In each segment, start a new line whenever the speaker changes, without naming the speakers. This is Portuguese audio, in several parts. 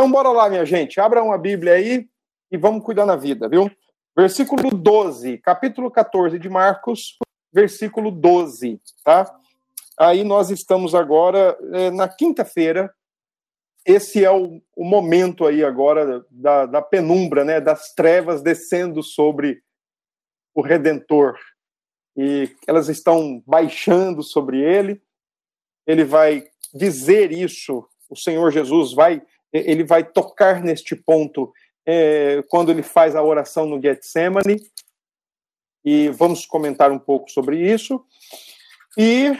Então, bora lá, minha gente. Abra uma Bíblia aí e vamos cuidar na vida, viu? Versículo 12, capítulo 14 de Marcos, versículo 12, tá? Aí nós estamos agora é, na quinta-feira. Esse é o, o, momento aí agora da, da penumbra, né? Das trevas descendo sobre o Redentor. E elas estão baixando sobre ele. Ele vai dizer isso. O Senhor Jesus vai, ele vai tocar neste ponto é, quando ele faz a oração no Getsemane, e vamos comentar um pouco sobre isso. E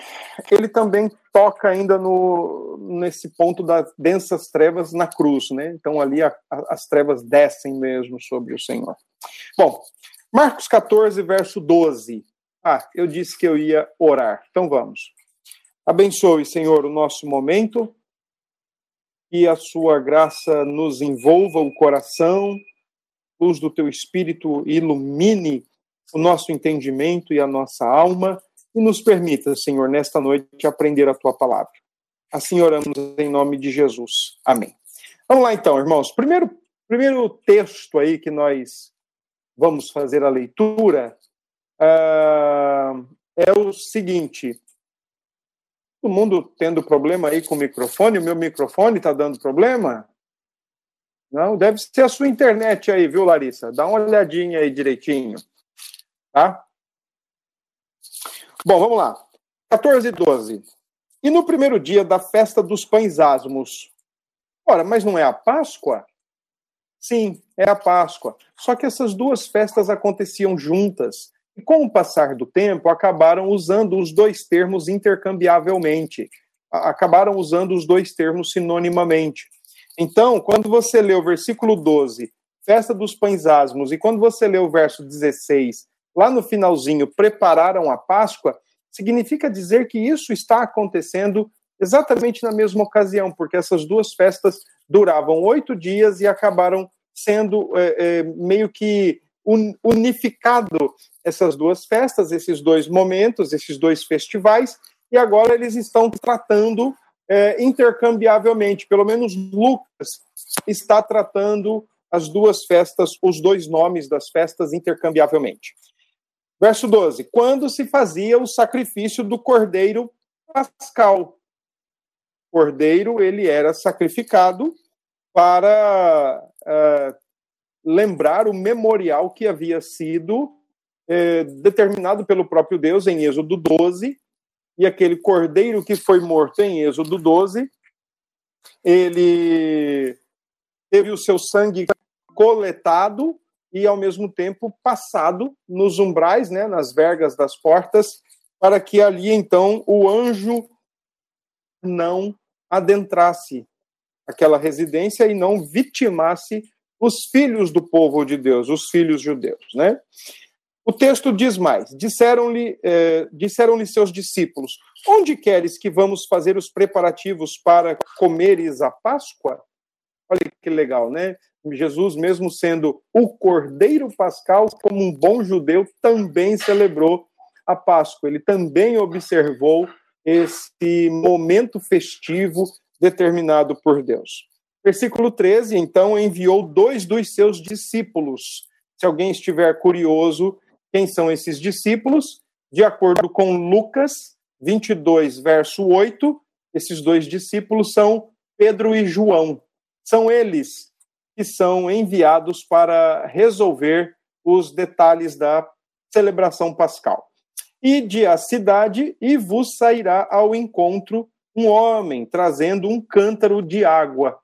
ele também toca ainda no, nesse ponto das densas trevas na cruz, né? Então ali a, a, as trevas descem mesmo sobre o Senhor. Bom, Marcos 14, verso 12. Ah, eu disse que eu ia orar. Então vamos. Abençoe, Senhor, o nosso momento que a sua graça nos envolva o coração, luz do teu espírito ilumine o nosso entendimento e a nossa alma e nos permita, Senhor, nesta noite aprender a tua palavra. Assim oramos em nome de Jesus. Amém. Vamos lá então, irmãos. Primeiro, primeiro texto aí que nós vamos fazer a leitura uh, é o seguinte: Todo mundo tendo problema aí com o microfone? O meu microfone está dando problema? Não, deve ser a sua internet aí, viu, Larissa? Dá uma olhadinha aí direitinho. Tá? Bom, vamos lá. 14 e 12. E no primeiro dia da festa dos pães asmos. Ora, mas não é a Páscoa? Sim, é a Páscoa. Só que essas duas festas aconteciam juntas. E com o passar do tempo, acabaram usando os dois termos intercambiavelmente, acabaram usando os dois termos sinonimamente. Então, quando você lê o versículo 12, festa dos pães asmos, e quando você lê o verso 16, lá no finalzinho, prepararam a Páscoa, significa dizer que isso está acontecendo exatamente na mesma ocasião, porque essas duas festas duravam oito dias e acabaram sendo é, é, meio que unificado essas duas festas, esses dois momentos, esses dois festivais, e agora eles estão tratando é, intercambiavelmente. Pelo menos Lucas está tratando as duas festas, os dois nomes das festas intercambiavelmente. Verso 12: Quando se fazia o sacrifício do cordeiro pascal. Cordeiro, ele era sacrificado para uh, lembrar o memorial que havia sido é, determinado pelo próprio Deus em Êxodo 12, e aquele cordeiro que foi morto em Êxodo 12, ele teve o seu sangue coletado e, ao mesmo tempo, passado nos umbrais, né, nas vergas das portas, para que ali, então, o anjo não adentrasse aquela residência e não vitimasse os filhos do povo de Deus, os filhos judeus, né? O texto diz mais: disseram-lhe eh, disseram seus discípulos: Onde queres que vamos fazer os preparativos para comeres a Páscoa? Olha que legal, né? Jesus, mesmo sendo o Cordeiro Pascal, como um bom judeu, também celebrou a Páscoa. Ele também observou esse momento festivo determinado por Deus. Versículo 13: Então enviou dois dos seus discípulos. Se alguém estiver curioso, quem são esses discípulos? De acordo com Lucas 22, verso 8, esses dois discípulos são Pedro e João. São eles que são enviados para resolver os detalhes da celebração pascal. Ide à cidade e vos sairá ao encontro um homem trazendo um cântaro de água.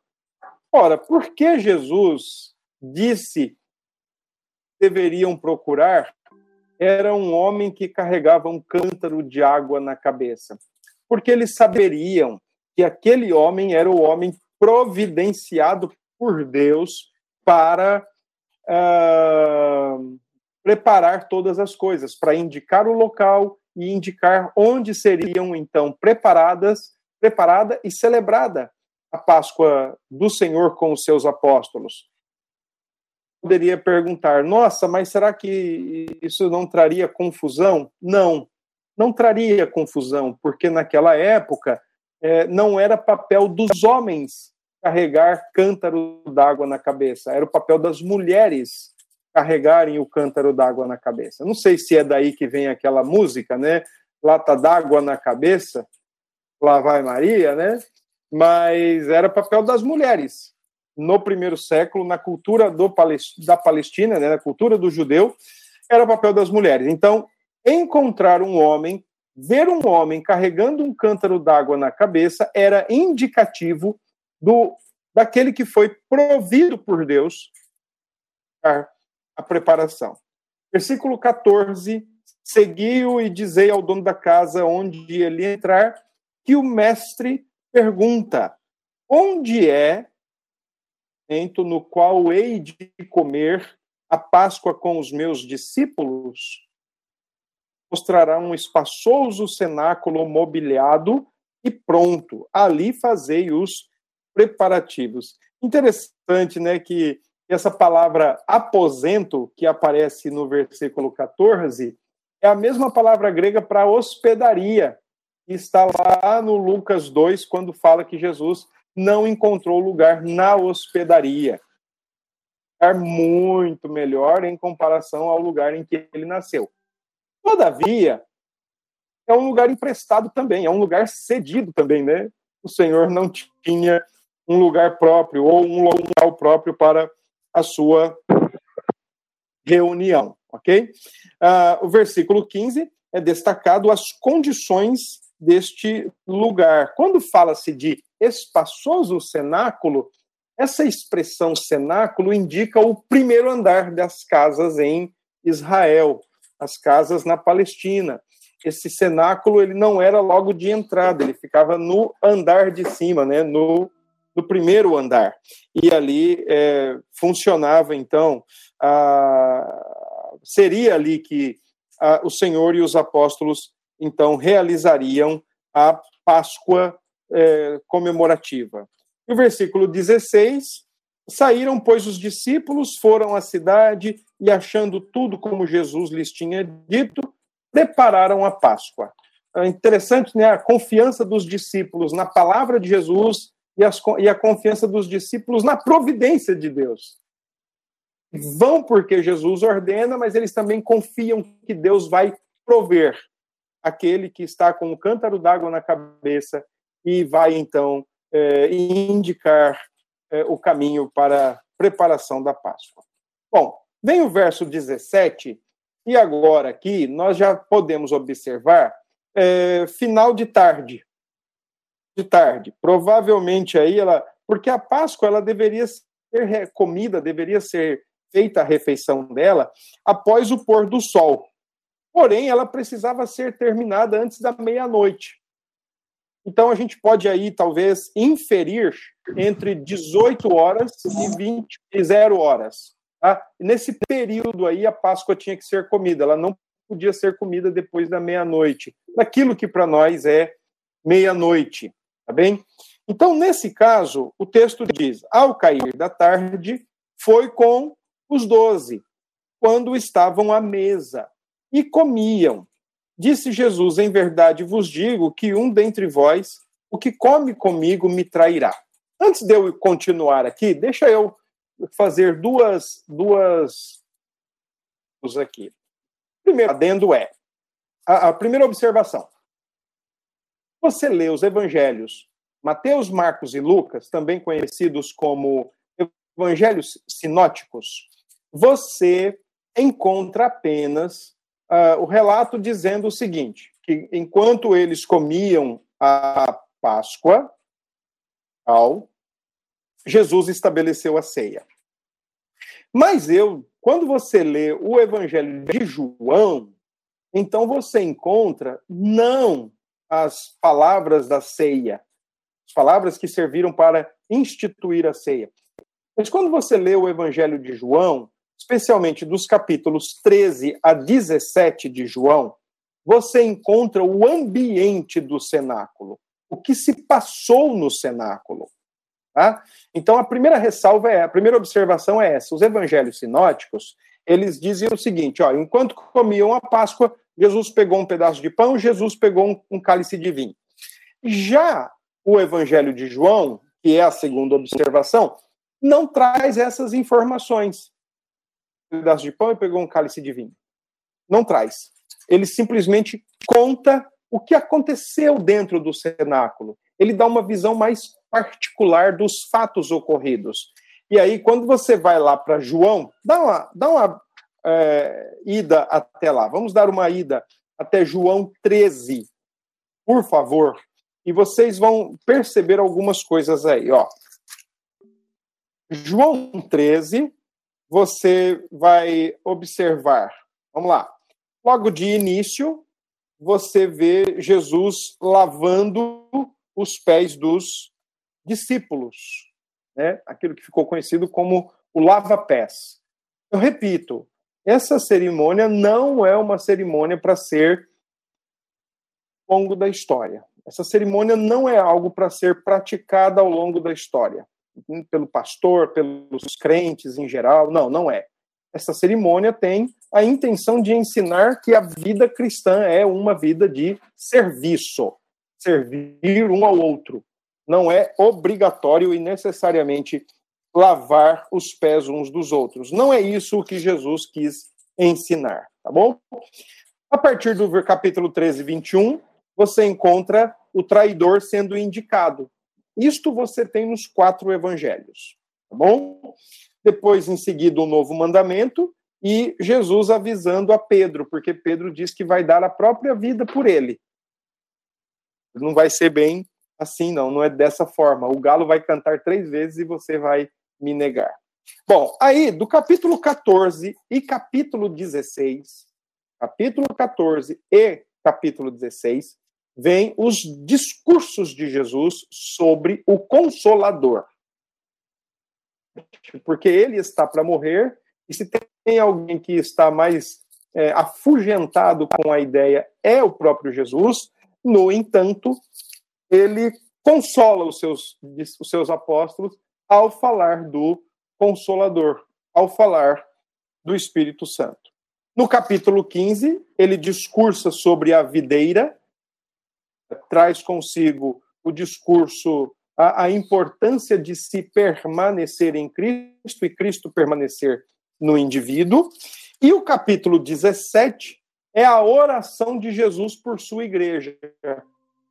Ora, por que Jesus disse que deveriam procurar? Era um homem que carregava um cântaro de água na cabeça, porque eles saberiam que aquele homem era o homem providenciado por Deus para uh, preparar todas as coisas, para indicar o local e indicar onde seriam então preparadas, preparada e celebrada a Páscoa do Senhor com os seus apóstolos poderia perguntar: nossa, mas será que isso não traria confusão? Não, não traria confusão, porque naquela época é, não era papel dos homens carregar cântaro d'água na cabeça, era o papel das mulheres carregarem o cântaro d'água na cabeça. Não sei se é daí que vem aquela música, né? Lata d'água na cabeça, lá vai Maria, né? Mas era papel das mulheres. No primeiro século, na cultura do, da Palestina, né, na cultura do judeu, era papel das mulheres. Então, encontrar um homem, ver um homem carregando um cântaro d'água na cabeça, era indicativo do daquele que foi provido por Deus a preparação. Versículo 14: Seguiu e dizei ao dono da casa onde ele entrar, que o mestre pergunta: Onde é momento no qual hei de comer a Páscoa com os meus discípulos? Mostrará um espaçoso cenáculo mobiliado e pronto. Ali fazei os preparativos. Interessante, né, que essa palavra aposento, que aparece no versículo 14, é a mesma palavra grega para hospedaria, está lá no Lucas 2, quando fala que Jesus não encontrou lugar na hospedaria. É muito melhor em comparação ao lugar em que ele nasceu. Todavia, é um lugar emprestado também, é um lugar cedido também, né? O Senhor não tinha um lugar próprio ou um local próprio para a sua reunião, ok? Uh, o versículo 15 é destacado as condições deste lugar. Quando fala-se de espaçoso cenáculo, essa expressão cenáculo indica o primeiro andar das casas em Israel, as casas na Palestina. Esse cenáculo ele não era logo de entrada, ele ficava no andar de cima, né, no no primeiro andar. E ali é, funcionava, então, a, seria ali que a, o Senhor e os apóstolos, então, realizariam a Páscoa é, comemorativa. E o versículo 16: Saíram, pois, os discípulos, foram à cidade e, achando tudo como Jesus lhes tinha dito, prepararam a Páscoa. É interessante né, a confiança dos discípulos na palavra de Jesus e, as, e a confiança dos discípulos na providência de Deus. Vão porque Jesus ordena, mas eles também confiam que Deus vai prover aquele que está com o cântaro d'água na cabeça e vai então é, indicar é, o caminho para a preparação da Páscoa. Bom, vem o verso 17, e agora aqui nós já podemos observar é, final de tarde de tarde. Provavelmente aí ela, porque a Páscoa ela deveria ser comida, deveria ser feita a refeição dela após o pôr do sol. Porém, ela precisava ser terminada antes da meia-noite. Então a gente pode aí talvez inferir entre 18 horas e 20 e 0 horas. Tá? Nesse período aí a Páscoa tinha que ser comida, ela não podia ser comida depois da meia-noite, daquilo que para nós é meia-noite. Tá bem? Então, nesse caso, o texto diz: ao cair da tarde, foi com os doze, quando estavam à mesa e comiam. Disse Jesus: Em verdade vos digo que um dentre vós, o que come comigo, me trairá. Antes de eu continuar aqui, deixa eu fazer duas duas aqui. Primeiro adendo é a, a primeira observação você lê os evangelhos, Mateus, Marcos e Lucas, também conhecidos como evangelhos sinóticos, você encontra apenas uh, o relato dizendo o seguinte: que enquanto eles comiam a Páscoa, ao, Jesus estabeleceu a ceia. Mas eu, quando você lê o Evangelho de João, então você encontra não as palavras da ceia, as palavras que serviram para instituir a ceia. Mas quando você lê o Evangelho de João, especialmente dos capítulos 13 a 17 de João, você encontra o ambiente do cenáculo, o que se passou no cenáculo. Tá? Então, a primeira ressalva é, a primeira observação é essa: os evangelhos sinóticos, eles dizem o seguinte: ó, enquanto comiam a Páscoa, Jesus pegou um pedaço de pão, Jesus pegou um, um cálice de vinho. Já o Evangelho de João, que é a segunda observação, não traz essas informações. Pedaço de pão e pegou um cálice de vinho. Não traz. Ele simplesmente conta o que aconteceu dentro do cenáculo. Ele dá uma visão mais particular dos fatos ocorridos. E aí, quando você vai lá para João, dá uma, dá uma é, ida até lá. Vamos dar uma ida até João 13, por favor. E vocês vão perceber algumas coisas aí, ó. João 13, você vai observar. Vamos lá. Logo de início, você vê Jesus lavando os pés dos discípulos, né? Aquilo que ficou conhecido como o lava-pés. Eu repito, essa cerimônia não é uma cerimônia para ser longo da história. Essa cerimônia não é algo para ser praticada ao longo da história, pelo pastor, pelos crentes em geral. Não, não é. Essa cerimônia tem a intenção de ensinar que a vida cristã é uma vida de serviço, servir um ao outro. Não é obrigatório e necessariamente lavar os pés uns dos outros. Não é isso que Jesus quis ensinar, tá bom? A partir do capítulo 13, 21, você encontra o traidor sendo indicado. Isto você tem nos quatro evangelhos, tá bom? Depois, em seguida, o novo mandamento e Jesus avisando a Pedro, porque Pedro diz que vai dar a própria vida por ele. Não vai ser bem assim, não, não é dessa forma. O galo vai cantar três vezes e você vai me negar. Bom, aí do capítulo 14 e capítulo 16, capítulo 14 e capítulo 16, vem os discursos de Jesus sobre o Consolador. Porque ele está para morrer, e se tem alguém que está mais é, afugentado com a ideia, é o próprio Jesus. No entanto, ele consola os seus, os seus apóstolos ao falar do Consolador, ao falar do Espírito Santo. No capítulo 15, ele discursa sobre a videira, traz consigo o discurso, a, a importância de se permanecer em Cristo e Cristo permanecer no indivíduo. E o capítulo 17 é a oração de Jesus por sua igreja.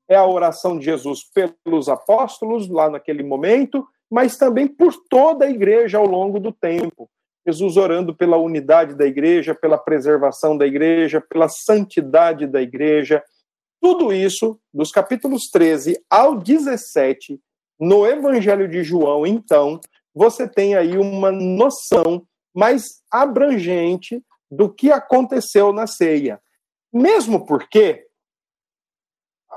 É a oração de Jesus pelos apóstolos, lá naquele momento, mas também por toda a igreja ao longo do tempo. Jesus orando pela unidade da igreja, pela preservação da igreja, pela santidade da igreja. Tudo isso, dos capítulos 13 ao 17, no Evangelho de João, então, você tem aí uma noção mais abrangente do que aconteceu na ceia. Mesmo porque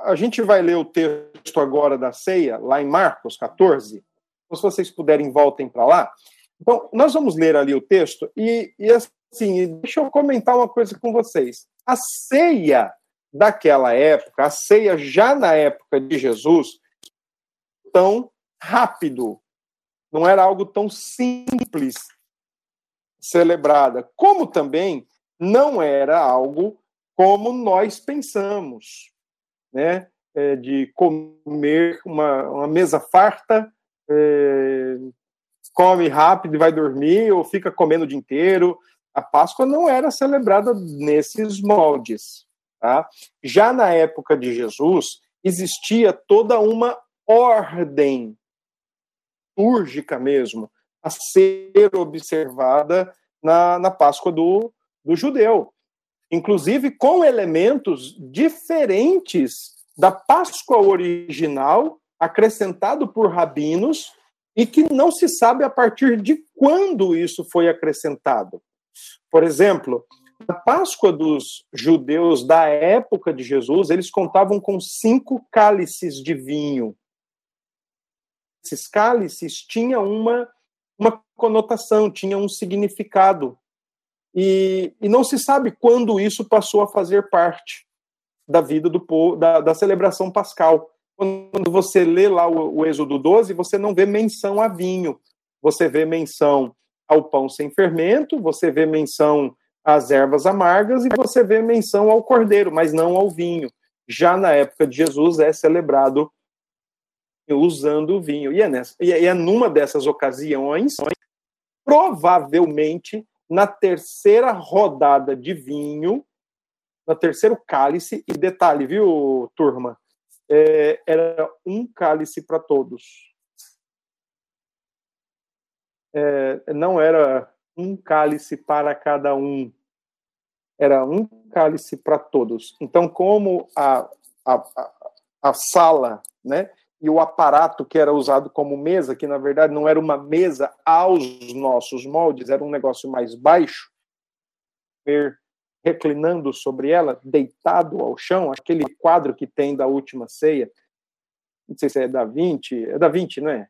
a gente vai ler o texto agora da ceia, lá em Marcos 14, então, se vocês puderem, voltem para lá. Então, nós vamos ler ali o texto e, e, assim, deixa eu comentar uma coisa com vocês. A ceia daquela época, a ceia já na época de Jesus, tão rápido, não era algo tão simples celebrada, como também não era algo como nós pensamos, né? É, de comer uma, uma mesa farta é, come rápido e vai dormir, ou fica comendo o dia inteiro. A Páscoa não era celebrada nesses moldes. Tá? Já na época de Jesus, existia toda uma ordem úrgica mesmo a ser observada na, na Páscoa do, do judeu. Inclusive com elementos diferentes da Páscoa original acrescentado por rabinos e que não se sabe a partir de quando isso foi acrescentado. Por exemplo, na Páscoa dos judeus da época de Jesus, eles contavam com cinco cálices de vinho. Esses cálices tinham uma, uma conotação, tinham um significado. E, e não se sabe quando isso passou a fazer parte da vida do povo, da, da celebração pascal quando você lê lá o, o Êxodo 12, você não vê menção a vinho, você vê menção ao pão sem fermento, você vê menção às ervas amargas e você vê menção ao cordeiro, mas não ao vinho. Já na época de Jesus é celebrado usando o vinho. E é, nessa, e é numa dessas ocasiões, provavelmente na terceira rodada de vinho, no terceiro cálice, e detalhe, viu, turma? É, era um cálice para todos. É, não era um cálice para cada um, era um cálice para todos. Então, como a, a, a, sala, né, e o aparato que era usado como mesa, que na verdade não era uma mesa aos nossos moldes, era um negócio mais baixo, reclinando sobre ela, deitado ao chão, aquele quadro que tem da última ceia, não sei se é da Vinci, é da Vinci, não é?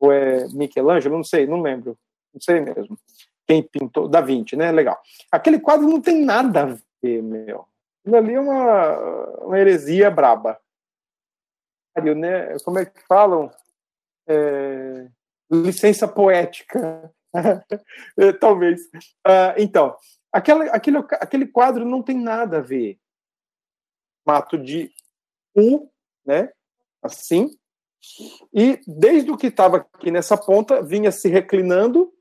Ou é Michelangelo, não sei, não lembro, não sei mesmo. Quem pintou, da Vinci, né? Legal. Aquele quadro não tem nada a ver, meu. Aquilo ali é uma, uma heresia braba. Né? Como é que falam? É, licença poética. É, talvez. Uh, então, aquela, aquele, aquele quadro não tem nada a ver. Mato de U, né? Assim. E desde o que estava aqui nessa ponta, vinha se reclinando,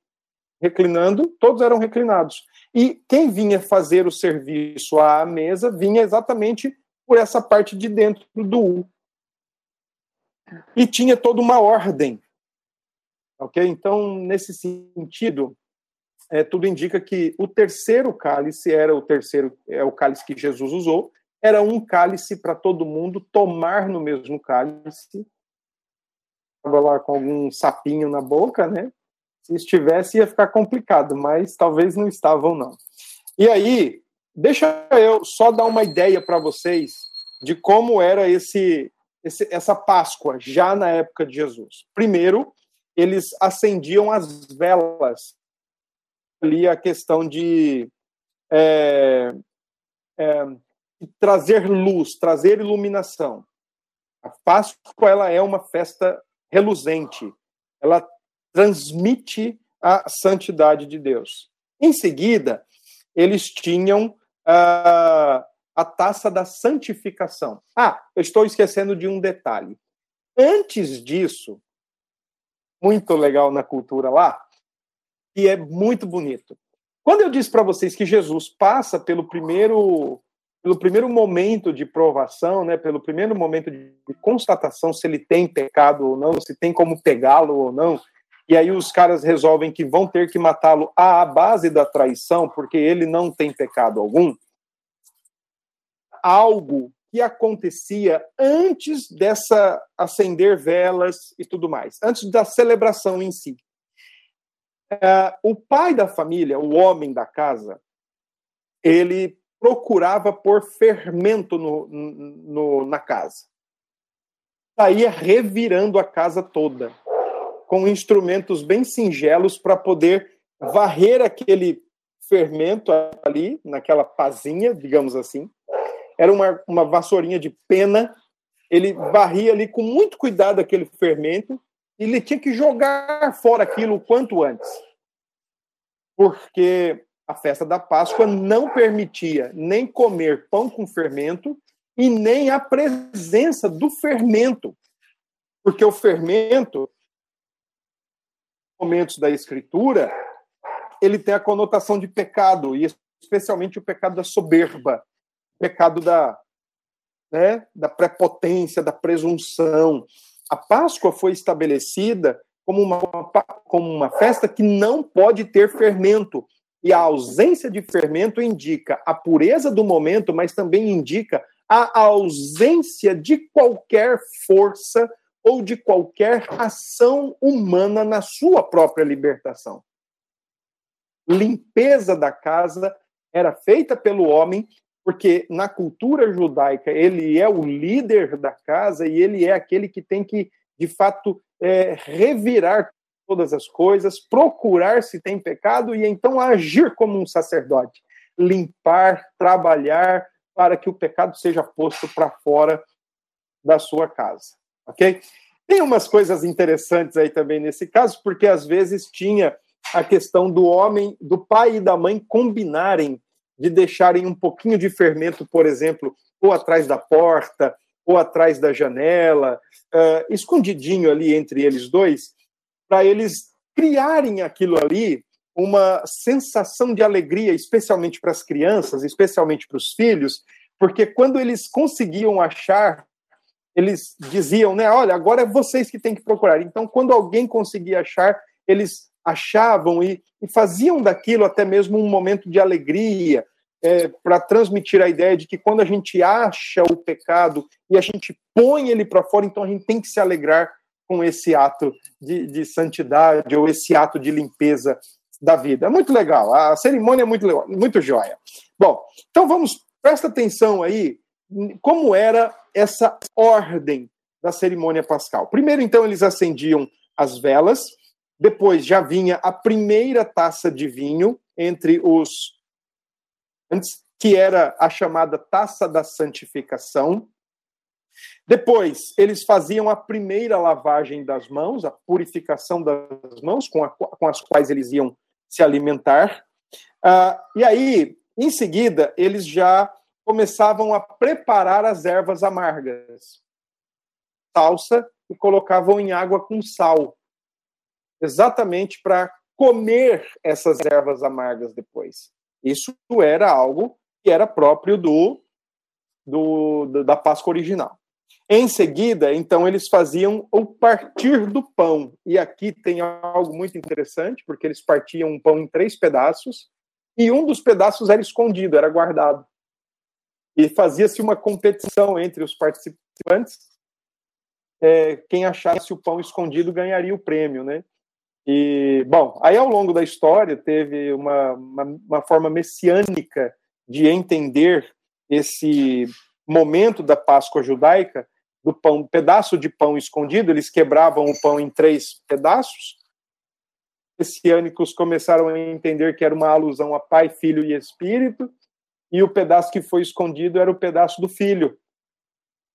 reclinando, todos eram reclinados. E quem vinha fazer o serviço à mesa vinha exatamente por essa parte de dentro do U. E tinha toda uma ordem. Ok? Então, nesse sentido, é, tudo indica que o terceiro cálice era o terceiro, é o cálice que Jesus usou, era um cálice para todo mundo tomar no mesmo cálice. Estava lá com algum sapinho na boca, né? Se estivesse, ia ficar complicado, mas talvez não estavam, não. E aí, deixa eu só dar uma ideia para vocês de como era esse, esse, essa Páscoa já na época de Jesus. Primeiro, eles acendiam as velas. Ali a questão de é, é, trazer luz, trazer iluminação. A Páscoa ela é uma festa reluzente. Ela transmite a santidade de Deus. Em seguida, eles tinham ah, a taça da santificação. Ah, eu estou esquecendo de um detalhe. Antes disso, muito legal na cultura lá, e é muito bonito. Quando eu disse para vocês que Jesus passa pelo primeiro pelo primeiro momento de provação, né, pelo primeiro momento de constatação se ele tem pecado ou não, se tem como pegá-lo ou não, e aí os caras resolvem que vão ter que matá-lo à base da traição, porque ele não tem pecado algum. Algo que acontecia antes dessa acender velas e tudo mais, antes da celebração em si. Uh, o pai da família, o homem da casa, ele procurava pôr fermento no, no, na casa. Saía revirando a casa toda com instrumentos bem singelos para poder varrer aquele fermento ali, naquela pazinha, digamos assim. Era uma, uma vassourinha de pena. Ele varria ali com muito cuidado aquele fermento e ele tinha que jogar fora aquilo o quanto antes. Porque a festa da Páscoa não permitia nem comer pão com fermento e nem a presença do fermento. Porque o fermento momentos da escritura, ele tem a conotação de pecado, e especialmente o pecado da soberba, o pecado da, né, da prepotência, da presunção. A Páscoa foi estabelecida como uma, como uma festa que não pode ter fermento. E a ausência de fermento indica a pureza do momento, mas também indica a ausência de qualquer força ou de qualquer ação humana na sua própria libertação. Limpeza da casa era feita pelo homem, porque na cultura judaica ele é o líder da casa e ele é aquele que tem que, de fato, é, revirar todas as coisas, procurar se tem pecado e então agir como um sacerdote, limpar, trabalhar para que o pecado seja posto para fora da sua casa ok? Tem umas coisas interessantes aí também nesse caso, porque às vezes tinha a questão do homem, do pai e da mãe combinarem de deixarem um pouquinho de fermento, por exemplo, ou atrás da porta, ou atrás da janela, uh, escondidinho ali entre eles dois, para eles criarem aquilo ali uma sensação de alegria, especialmente para as crianças, especialmente para os filhos, porque quando eles conseguiam achar, eles diziam, né, olha, agora é vocês que têm que procurar. Então, quando alguém conseguia achar, eles achavam e, e faziam daquilo até mesmo um momento de alegria, é, para transmitir a ideia de que quando a gente acha o pecado e a gente põe ele para fora, então a gente tem que se alegrar com esse ato de, de santidade ou esse ato de limpeza da vida. É muito legal, a cerimônia é muito, muito joia. Bom, então vamos, presta atenção aí, como era essa ordem da cerimônia pascal. Primeiro, então, eles acendiam as velas, depois já vinha a primeira taça de vinho entre os antes que era a chamada taça da santificação. Depois, eles faziam a primeira lavagem das mãos, a purificação das mãos, com, a, com as quais eles iam se alimentar. Uh, e aí, em seguida, eles já começavam a preparar as ervas amargas, salsa, e colocavam em água com sal, exatamente para comer essas ervas amargas depois. Isso era algo que era próprio do, do da Páscoa original. Em seguida, então, eles faziam o partir do pão. E aqui tem algo muito interessante, porque eles partiam um pão em três pedaços, e um dos pedaços era escondido, era guardado. E fazia-se uma competição entre os participantes. É, quem achasse o pão escondido ganharia o prêmio, né? E, bom, aí ao longo da história teve uma, uma, uma forma messiânica de entender esse momento da Páscoa judaica, do pão, pedaço de pão escondido, eles quebravam o pão em três pedaços. Messiânicos começaram a entender que era uma alusão a Pai, Filho e Espírito, e o pedaço que foi escondido era o pedaço do Filho.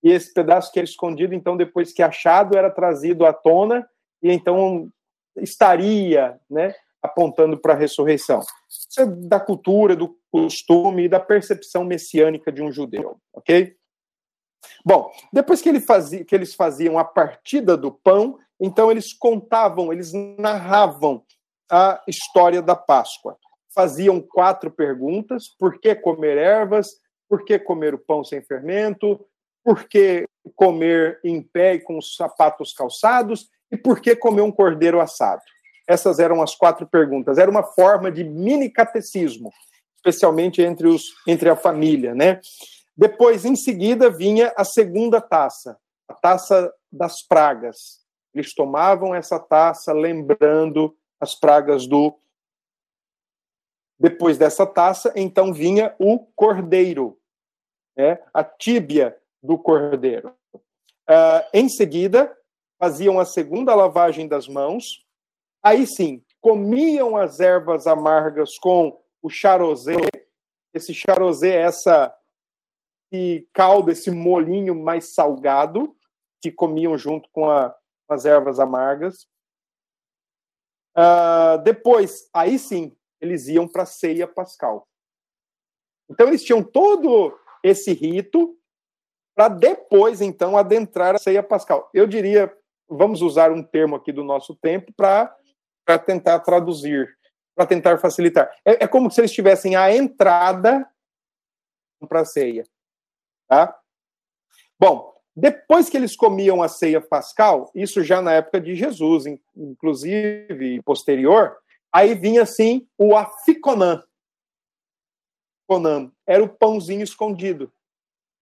E esse pedaço que era escondido, então, depois que achado, era trazido à tona, e então estaria né, apontando para a ressurreição. Isso é da cultura, do costume e da percepção messiânica de um judeu, ok? Bom, depois que, ele fazia, que eles faziam a partida do pão, então eles contavam, eles narravam a história da Páscoa. Faziam quatro perguntas: por que comer ervas? Por que comer o pão sem fermento? Por que comer em pé e com os sapatos calçados? E por que comer um cordeiro assado? Essas eram as quatro perguntas. Era uma forma de mini catecismo, especialmente entre, os, entre a família, né? Depois, em seguida, vinha a segunda taça, a taça das pragas. Eles tomavam essa taça lembrando as pragas do. Depois dessa taça, então vinha o cordeiro, né? a tíbia do cordeiro. Uh, em seguida, faziam a segunda lavagem das mãos, aí sim, comiam as ervas amargas com o charosé, esse charosé é essa esse caldo, esse molinho mais salgado, que comiam junto com a, as ervas amargas. Uh, depois, aí sim, eles iam para a ceia pascal. Então, eles tinham todo esse rito para depois, então, adentrar a ceia pascal. Eu diria vamos usar um termo aqui do nosso tempo para tentar traduzir, para tentar facilitar. É, é, como se eles tivessem a entrada para a ceia. Tá? Bom, depois que eles comiam a ceia pascal, isso já na época de Jesus, inclusive posterior, aí vinha assim o aficonã. Conam era o pãozinho escondido.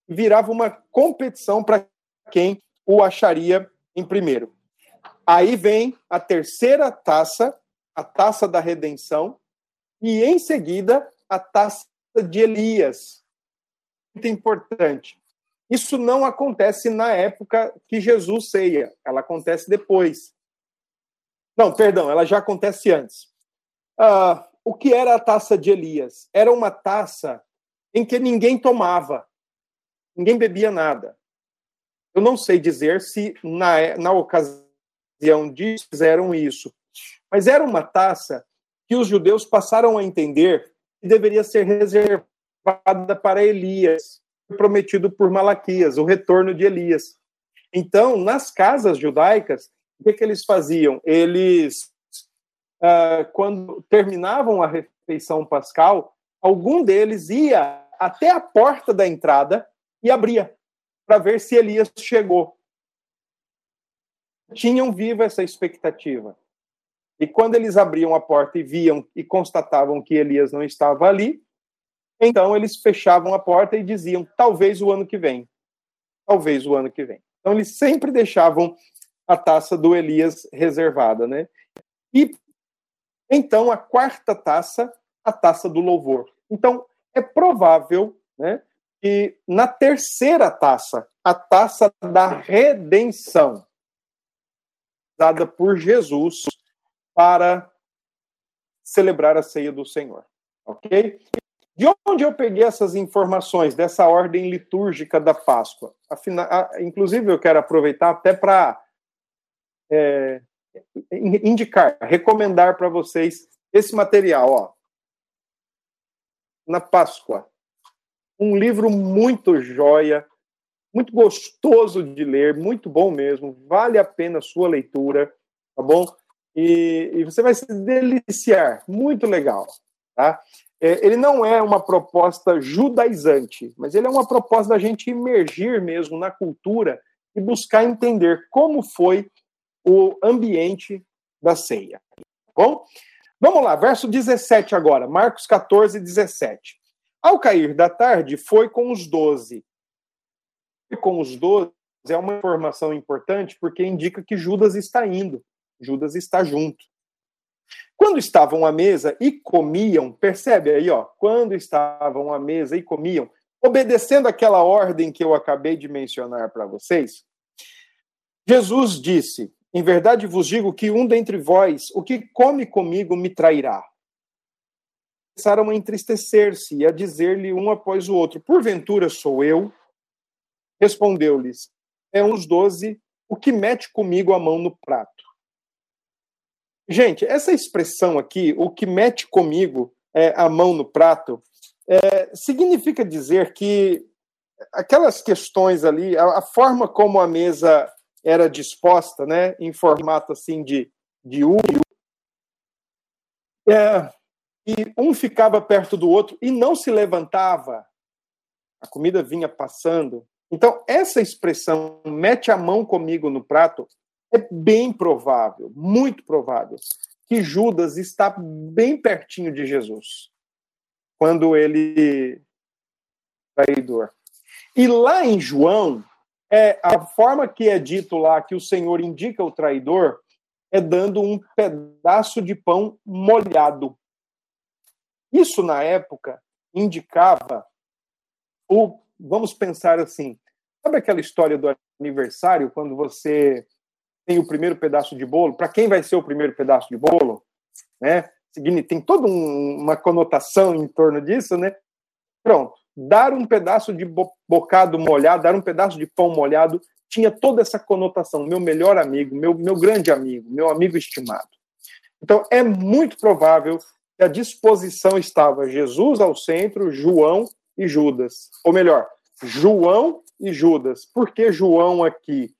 Virava uma competição para quem o acharia em primeiro. Aí vem a terceira taça, a taça da redenção, e em seguida a taça de Elias. Muito importante. Isso não acontece na época que Jesus ceia, ela acontece depois. Não, perdão, ela já acontece antes. Uh, o que era a taça de Elias? Era uma taça em que ninguém tomava, ninguém bebia nada. Eu não sei dizer se na, na ocasião disso fizeram isso, mas era uma taça que os judeus passaram a entender que deveria ser reservada para Elias. prometido por Malaquias, o retorno de Elias. Então, nas casas judaicas, o que, que eles faziam? Eles, quando terminavam a refeição pascal, algum deles ia até a porta da entrada e abria para ver se Elias chegou. Tinham viva essa expectativa. E quando eles abriam a porta e viam e constatavam que Elias não estava ali, então eles fechavam a porta e diziam: talvez o ano que vem. Talvez o ano que vem. Então eles sempre deixavam a taça do Elias reservada, né? E então a quarta taça, a taça do louvor. Então é provável, né, que na terceira taça, a taça da redenção, dada por Jesus para celebrar a ceia do Senhor. Ok? De onde eu peguei essas informações dessa ordem litúrgica da Páscoa? Inclusive, eu quero aproveitar até para é, indicar, recomendar para vocês esse material. Ó. Na Páscoa, um livro muito joia, muito gostoso de ler, muito bom mesmo, vale a pena a sua leitura, tá bom? E, e você vai se deliciar, muito legal, tá? É, ele não é uma proposta judaizante, mas ele é uma proposta da gente emergir mesmo na cultura e buscar entender como foi o ambiente da ceia. Tá bom? Vamos lá, verso 17 agora, Marcos 14, 17. Ao cair da tarde, foi com os doze. E com os doze é uma informação importante porque indica que Judas está indo, Judas está junto. Quando estavam à mesa e comiam, percebe aí, ó, quando estavam à mesa e comiam, obedecendo aquela ordem que eu acabei de mencionar para vocês, Jesus disse: Em verdade vos digo que um dentre vós, o que come comigo, me trairá. Começaram a entristecer-se e a dizer-lhe um após o outro: Porventura sou eu? Respondeu-lhes: É uns doze, o que mete comigo a mão no prato. Gente, essa expressão aqui, o que mete comigo é, a mão no prato, é, significa dizer que aquelas questões ali, a, a, forma como a mesa era disposta, né, em formato assim de, de U, é, e um ficava perto do outro e não se levantava, a comida vinha passando. Então, essa expressão, mete a mão comigo no prato, é bem provável, muito provável, que Judas está bem pertinho de Jesus quando ele traidor. E lá em João, é a forma que é dito lá que o Senhor indica o traidor é dando um pedaço de pão molhado. Isso na época indicava o vamos pensar assim, sabe aquela história do aniversário quando você tem o primeiro pedaço de bolo, para quem vai ser o primeiro pedaço de bolo, né? Tem toda um, uma conotação em torno disso, né? Pronto, dar um pedaço de bocado molhado, dar um pedaço de pão molhado, tinha toda essa conotação, meu melhor amigo, meu, meu grande amigo, meu amigo estimado. Então, é muito provável que a disposição estava Jesus ao centro, João e Judas. Ou melhor, João e Judas. Por que João aqui?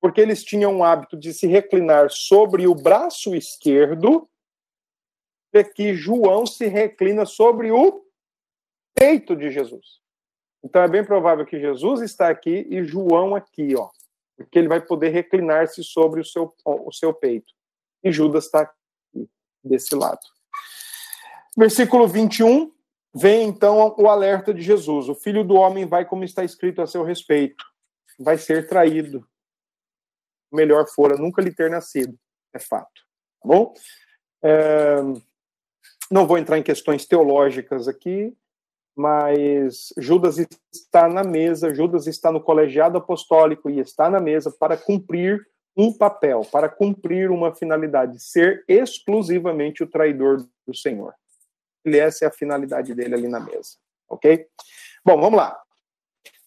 porque eles tinham o hábito de se reclinar sobre o braço esquerdo, e que João se reclina sobre o peito de Jesus. Então é bem provável que Jesus está aqui e João aqui, ó, porque ele vai poder reclinar-se sobre o seu, o seu peito. E Judas está aqui, desse lado. Versículo 21, vem então o alerta de Jesus: O filho do homem vai, como está escrito a seu respeito, vai ser traído, melhor fora nunca lhe ter nascido. É fato. Tá bom? É, não vou entrar em questões teológicas aqui, mas Judas está na mesa, Judas está no colegiado apostólico e está na mesa para cumprir um papel, para cumprir uma finalidade, ser exclusivamente o traidor do Senhor. Ele, essa é a finalidade dele ali na mesa. Ok? Bom, vamos lá.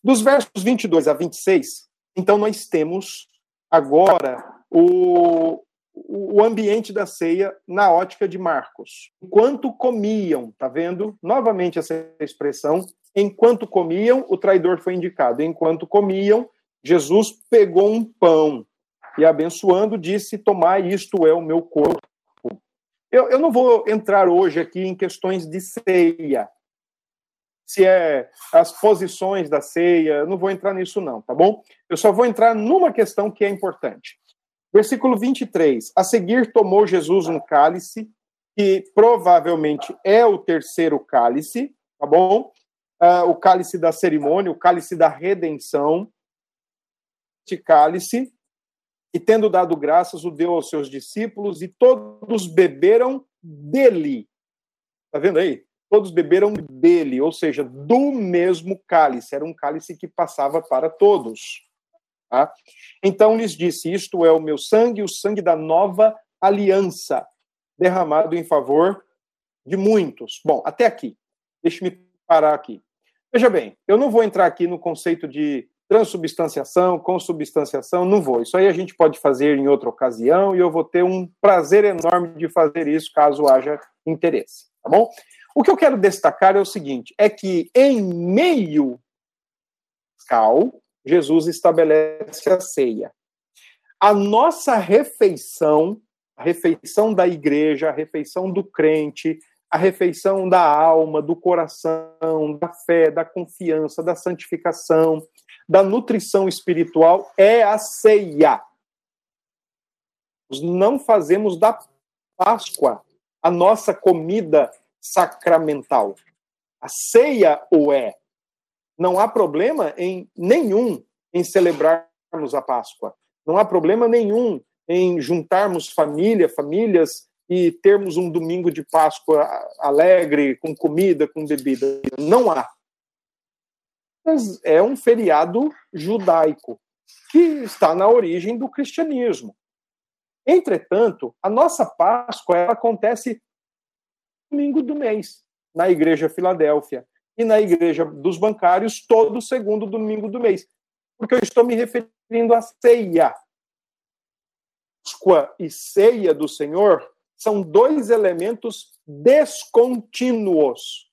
Dos versos 22 a 26, então nós temos agora o, o ambiente da ceia na ótica de Marcos. Enquanto comiam, tá vendo? Novamente essa expressão, enquanto comiam, o traidor foi indicado. Enquanto comiam, Jesus pegou um pão e abençoando disse: Tomai, isto é o meu corpo. Eu, eu não vou entrar hoje aqui em questões de ceia, se é as posições da ceia, eu não vou entrar nisso não, tá bom? Eu só vou entrar numa questão que é importante. Versículo 23. A seguir tomou Jesus um cálice, que provavelmente é o terceiro cálice, tá bom? Uh, o cálice da cerimônia, o cálice da redenção. Este cálice, e tendo dado graças, o deu aos seus discípulos, e todos beberam dele. Tá vendo aí? Todos beberam dele, ou seja, do mesmo cálice. Era um cálice que passava para todos. Tá? Então lhes disse: Isto é o meu sangue, o sangue da nova aliança, derramado em favor de muitos. Bom, até aqui. Deixe-me parar aqui. Veja bem, eu não vou entrar aqui no conceito de transubstanciação, consubstanciação, não vou. Isso aí a gente pode fazer em outra ocasião e eu vou ter um prazer enorme de fazer isso caso haja interesse, tá bom? O que eu quero destacar é o seguinte, é que em meio cal Jesus estabelece a ceia. A nossa refeição, a refeição da igreja, a refeição do crente, a refeição da alma, do coração, da fé, da confiança, da santificação, da nutrição espiritual é a ceia. Nós não fazemos da Páscoa a nossa comida sacramental. A ceia o é. Não há problema em nenhum em celebrarmos a Páscoa. Não há problema nenhum em juntarmos família, famílias e termos um domingo de Páscoa alegre, com comida, com bebida. Não há. Mas é um feriado judaico que está na origem do cristianismo. Entretanto, a nossa Páscoa acontece no domingo do mês, na Igreja Filadélfia e na igreja dos bancários todo segundo domingo do mês. Porque eu estou me referindo à ceia. Páscoa e ceia do Senhor são dois elementos descontínuos.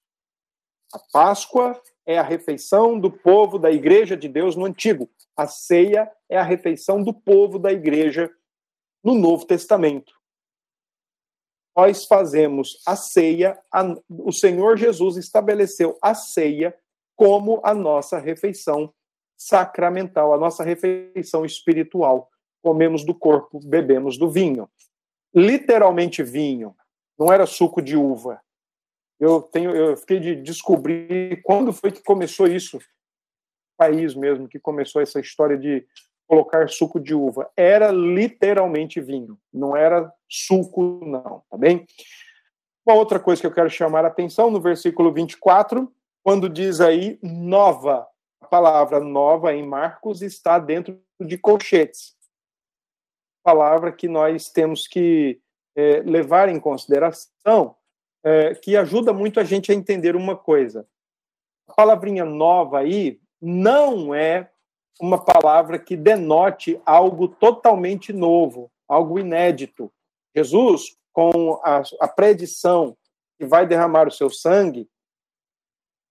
A Páscoa é a refeição do povo da igreja de Deus no Antigo. A ceia é a refeição do povo da igreja no Novo Testamento nós fazemos a ceia, a, o Senhor Jesus estabeleceu a ceia como a nossa refeição sacramental, a nossa refeição espiritual. Comemos do corpo, bebemos do vinho. Literalmente vinho, não era suco de uva. Eu tenho, eu fiquei de descobrir quando foi que começou isso, país mesmo que começou essa história de colocar suco de uva. Era literalmente vinho, não era suco, não, tá bem? Uma outra coisa que eu quero chamar a atenção no versículo 24, quando diz aí nova, a palavra nova em Marcos está dentro de colchetes. Palavra que nós temos que é, levar em consideração, é, que ajuda muito a gente a entender uma coisa. A palavrinha nova aí não é uma palavra que denote algo totalmente novo, algo inédito. Jesus, com a, a predição que vai derramar o seu sangue,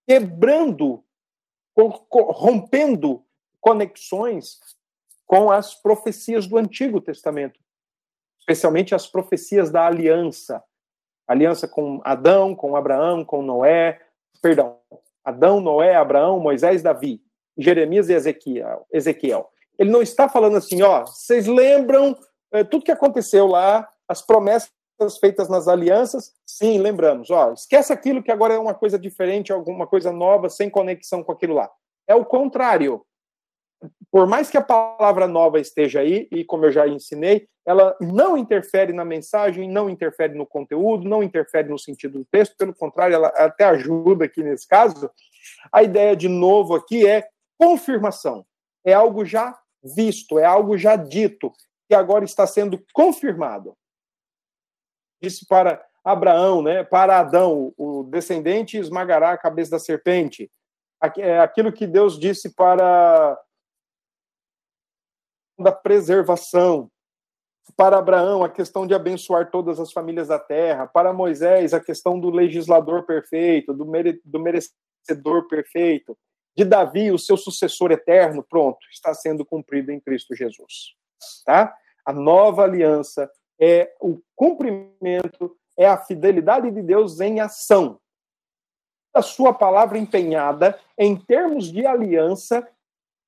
quebrando, rompendo conexões com as profecias do Antigo Testamento, especialmente as profecias da aliança, aliança com Adão, com Abraão, com Noé, perdão, Adão, Noé, Abraão, Moisés, Davi. Jeremias e Ezequiel. Ezequiel. Ele não está falando assim, ó, vocês lembram é, tudo que aconteceu lá, as promessas feitas nas alianças? Sim, lembramos. Ó, esquece aquilo que agora é uma coisa diferente, alguma coisa nova, sem conexão com aquilo lá. É o contrário. Por mais que a palavra nova esteja aí, e como eu já ensinei, ela não interfere na mensagem, não interfere no conteúdo, não interfere no sentido do texto, pelo contrário, ela até ajuda aqui nesse caso. A ideia de novo aqui é confirmação. É algo já visto, é algo já dito, que agora está sendo confirmado. Disse para Abraão, né, para Adão, o descendente esmagará a cabeça da serpente. É aquilo que Deus disse para da preservação. Para Abraão, a questão de abençoar todas as famílias da terra. Para Moisés, a questão do legislador perfeito, do, do merecedor perfeito. De Davi, o seu sucessor eterno, pronto, está sendo cumprido em Cristo Jesus. Tá? A nova aliança é o cumprimento, é a fidelidade de Deus em ação. A sua palavra empenhada em termos de aliança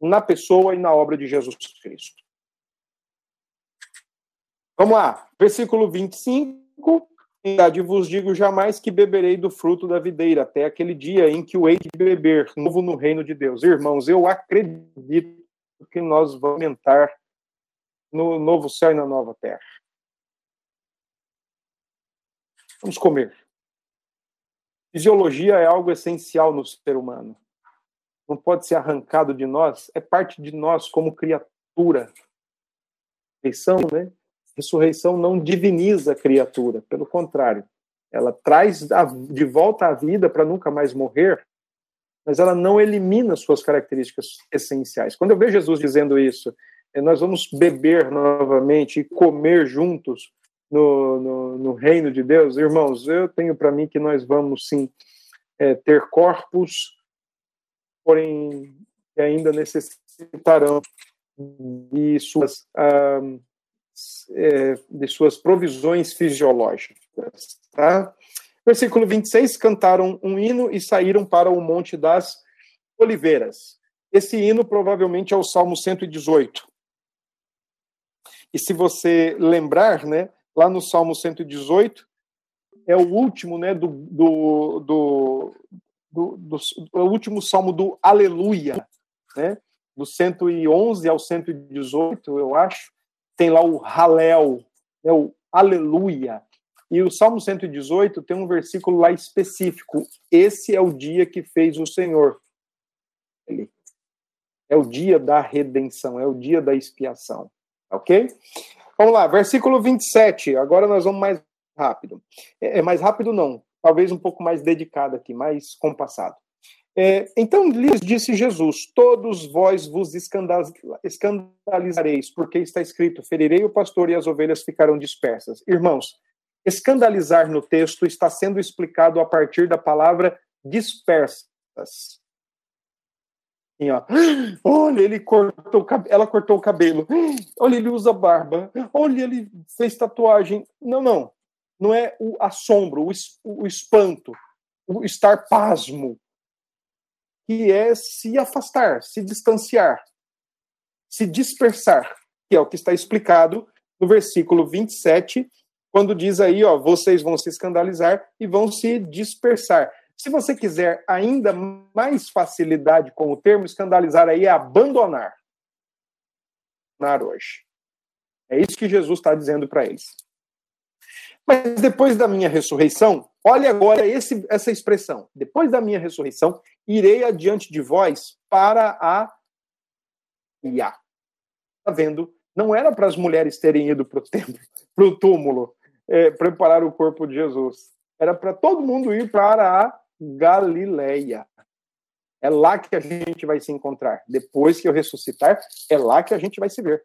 na pessoa e na obra de Jesus Cristo. Vamos lá, versículo 25. Verdade vos digo jamais que beberei do fruto da videira, até aquele dia em que o hei de beber, novo no reino de Deus. Irmãos, eu acredito que nós vamos entrar no novo céu e na nova terra. Vamos comer. Fisiologia é algo essencial no ser humano. Não pode ser arrancado de nós, é parte de nós como criatura. Ressurreição, né? Ressurreição não diviniza a criatura, pelo contrário, ela traz de volta à vida para nunca mais morrer, mas ela não elimina suas características essenciais. Quando eu vejo Jesus dizendo isso, é, nós vamos beber novamente e comer juntos no, no, no reino de Deus, irmãos, eu tenho para mim que nós vamos sim é, ter corpos, porém que ainda necessitarão de suas ah, de suas provisões fisiológicas. Tá? Versículo 26, cantaram um hino e saíram para o Monte das Oliveiras. Esse hino provavelmente é o Salmo 118. E se você lembrar, né, lá no Salmo 118, é o último, né, do, do, do, do, do, do último salmo do Aleluia, né, do 111 ao 118, eu acho, tem lá o Halel, né, o Aleluia. E o Salmo 118 tem um versículo lá específico. Esse é o dia que fez o Senhor. Ele é o dia da redenção, é o dia da expiação. Ok? Vamos lá, versículo 27. Agora nós vamos mais rápido. É, é mais rápido, não. Talvez um pouco mais dedicado aqui, mais compassado. É, então lhes disse Jesus: Todos vós vos escandalizareis, porque está escrito: Ferirei o pastor e as ovelhas ficarão dispersas. Irmãos, escandalizar no texto está sendo explicado a partir da palavra dispersas. Assim, ó. Olha, ele cortou, ela cortou o cabelo. Olha, ele usa barba. Olha, ele fez tatuagem. Não, não. Não é o assombro, o espanto, o estar pasmo que é se afastar, se distanciar, se dispersar, que é o que está explicado no versículo 27, quando diz aí, ó, vocês vão se escandalizar e vão se dispersar. Se você quiser ainda mais facilidade com o termo escandalizar aí é abandonar. Hoje. É isso que Jesus está dizendo para eles. Mas depois da minha ressurreição, olha agora esse, essa expressão. Depois da minha ressurreição, irei adiante de vós para a Ia. Está vendo? Não era para as mulheres terem ido para o templo, para o túmulo, é, preparar o corpo de Jesus. Era para todo mundo ir para a Galileia. É lá que a gente vai se encontrar. Depois que eu ressuscitar, é lá que a gente vai se ver.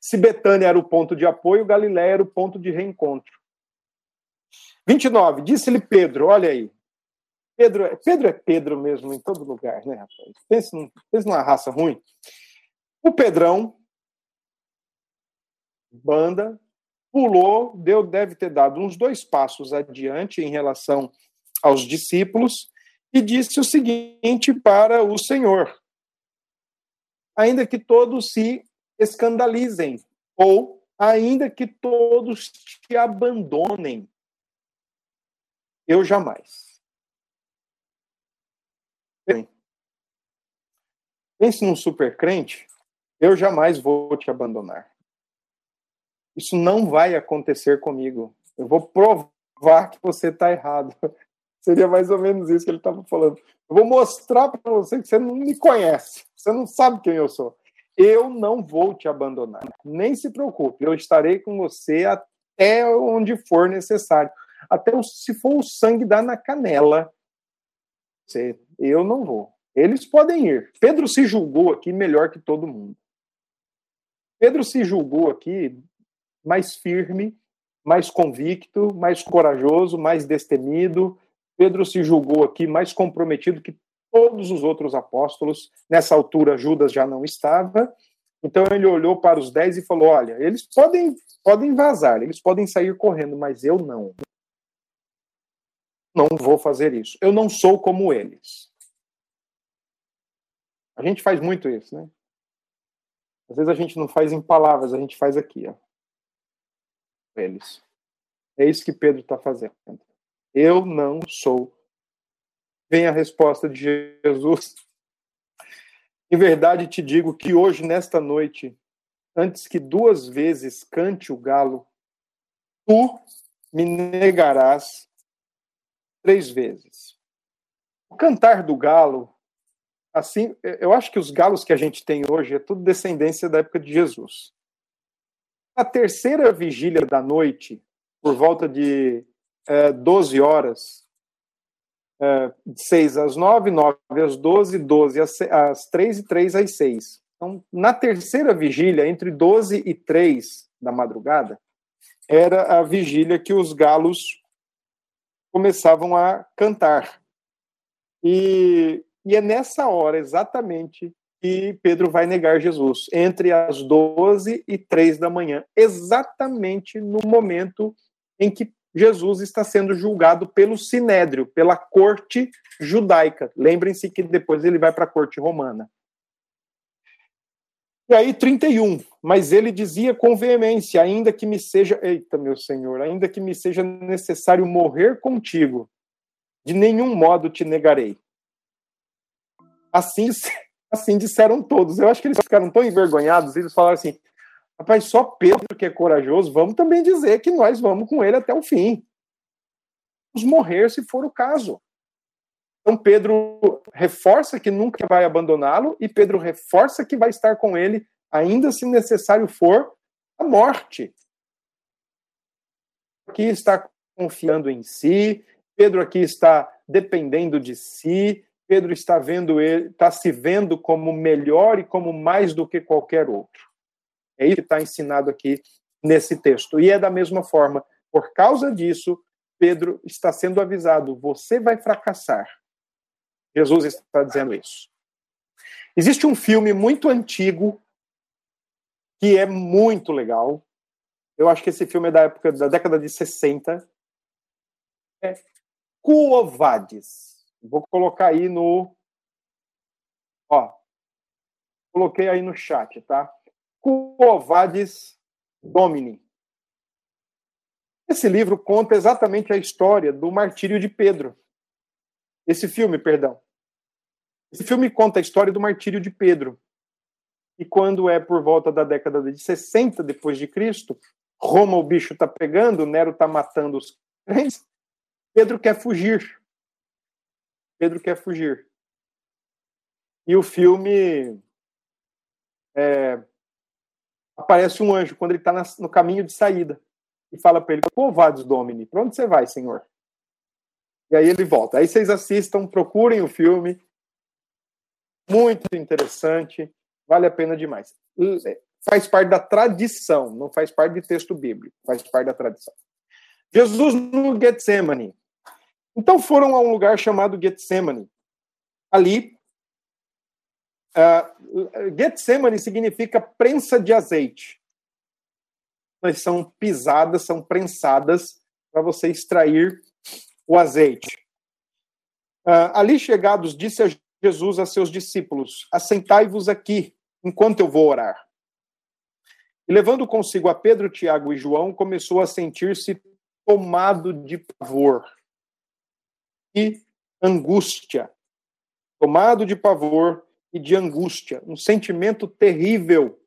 Se Betânia era o ponto de apoio, Galileia era o ponto de reencontro. 29, disse-lhe Pedro, olha aí. Pedro, é, Pedro é Pedro mesmo em todo lugar, né, rapaz? Pense numa raça ruim. O Pedrão, banda, pulou, deu, deve ter dado uns dois passos adiante em relação aos discípulos e disse o seguinte para o Senhor: ainda que todos se escandalizem, ou ainda que todos te abandonem, eu jamais. Pense num super crente, eu jamais vou te abandonar. Isso não vai acontecer comigo. Eu vou provar que você está errado. Seria mais ou menos isso que ele estava falando. Eu vou mostrar para você que você não me conhece, você não sabe quem eu sou. Eu não vou te abandonar. Nem se preocupe, eu estarei com você até onde for necessário até se for o sangue dar na canela. Eu não vou. Eles podem ir. Pedro se julgou aqui melhor que todo mundo. Pedro se julgou aqui mais firme, mais convicto, mais corajoso, mais destemido. Pedro se julgou aqui mais comprometido que todos os outros apóstolos. Nessa altura, Judas já não estava. Então ele olhou para os dez e falou: Olha, eles podem, podem vazar, eles podem sair correndo, mas eu não. Não vou fazer isso. Eu não sou como eles. A gente faz muito isso, né? Às vezes a gente não faz em palavras, a gente faz aqui, ó. Eles. É isso que Pedro está fazendo. Eu não sou. Vem a resposta de Jesus. Em verdade te digo que hoje, nesta noite, antes que duas vezes cante o galo, tu me negarás três vezes. O cantar do galo assim, eu acho que os galos que a gente tem hoje é tudo descendência da época de Jesus. Na terceira vigília da noite, por volta de é, 12 horas, é, de 6 às 9, 9 às 12, 12 às, às 3 e 3 às 6. Então, na terceira vigília, entre 12 e 3 da madrugada, era a vigília que os galos começavam a cantar. E e é nessa hora exatamente que Pedro vai negar Jesus, entre as 12 e 3 da manhã, exatamente no momento em que Jesus está sendo julgado pelo sinédrio, pela corte judaica. Lembrem-se que depois ele vai para a corte romana. E aí, 31. Mas ele dizia com veemência: ainda que me seja, eita, meu senhor, ainda que me seja necessário morrer contigo, de nenhum modo te negarei. Assim, assim disseram todos. Eu acho que eles ficaram tão envergonhados, eles falaram assim: rapaz, só Pedro que é corajoso, vamos também dizer que nós vamos com ele até o fim. Vamos morrer se for o caso. Então Pedro reforça que nunca vai abandoná-lo e Pedro reforça que vai estar com ele, ainda se necessário for, a morte. Aqui está confiando em si, Pedro aqui está dependendo de si, Pedro está vendo ele, está se vendo como melhor e como mais do que qualquer outro. É isso que está ensinado aqui nesse texto. E é da mesma forma, por causa disso, Pedro está sendo avisado: você vai fracassar. Jesus está dizendo isso. Existe um filme muito antigo que é muito legal. Eu acho que esse filme é da época da década de 60. É Cuovades. Vou colocar aí no. Ó. Coloquei aí no chat, tá? Covades Domini. Esse livro conta exatamente a história do martírio de Pedro. Esse filme, perdão. Esse filme conta a história do martírio de Pedro. E quando é por volta da década de 60 depois de Cristo, Roma o bicho está pegando, Nero está matando os crentes, Pedro quer fugir. Pedro quer fugir. E o filme é, aparece um anjo quando ele está no caminho de saída e fala para ele: Povades Domini, para onde você vai, Senhor? E aí ele volta. Aí vocês assistam, procurem o filme. Muito interessante, vale a pena demais. É, faz parte da tradição, não faz parte de texto bíblico, faz parte da tradição. Jesus no Getsemane. Então foram a um lugar chamado Getsemane. Ali, uh, Getsemane significa prensa de azeite. Elas são pisadas, são prensadas para você extrair o azeite. Uh, ali chegados, disse a Jesus a seus discípulos: Assentai-vos aqui, enquanto eu vou orar. E levando consigo a Pedro, Tiago e João, começou a sentir-se tomado de pavor e angústia. Tomado de pavor e de angústia, um sentimento terrível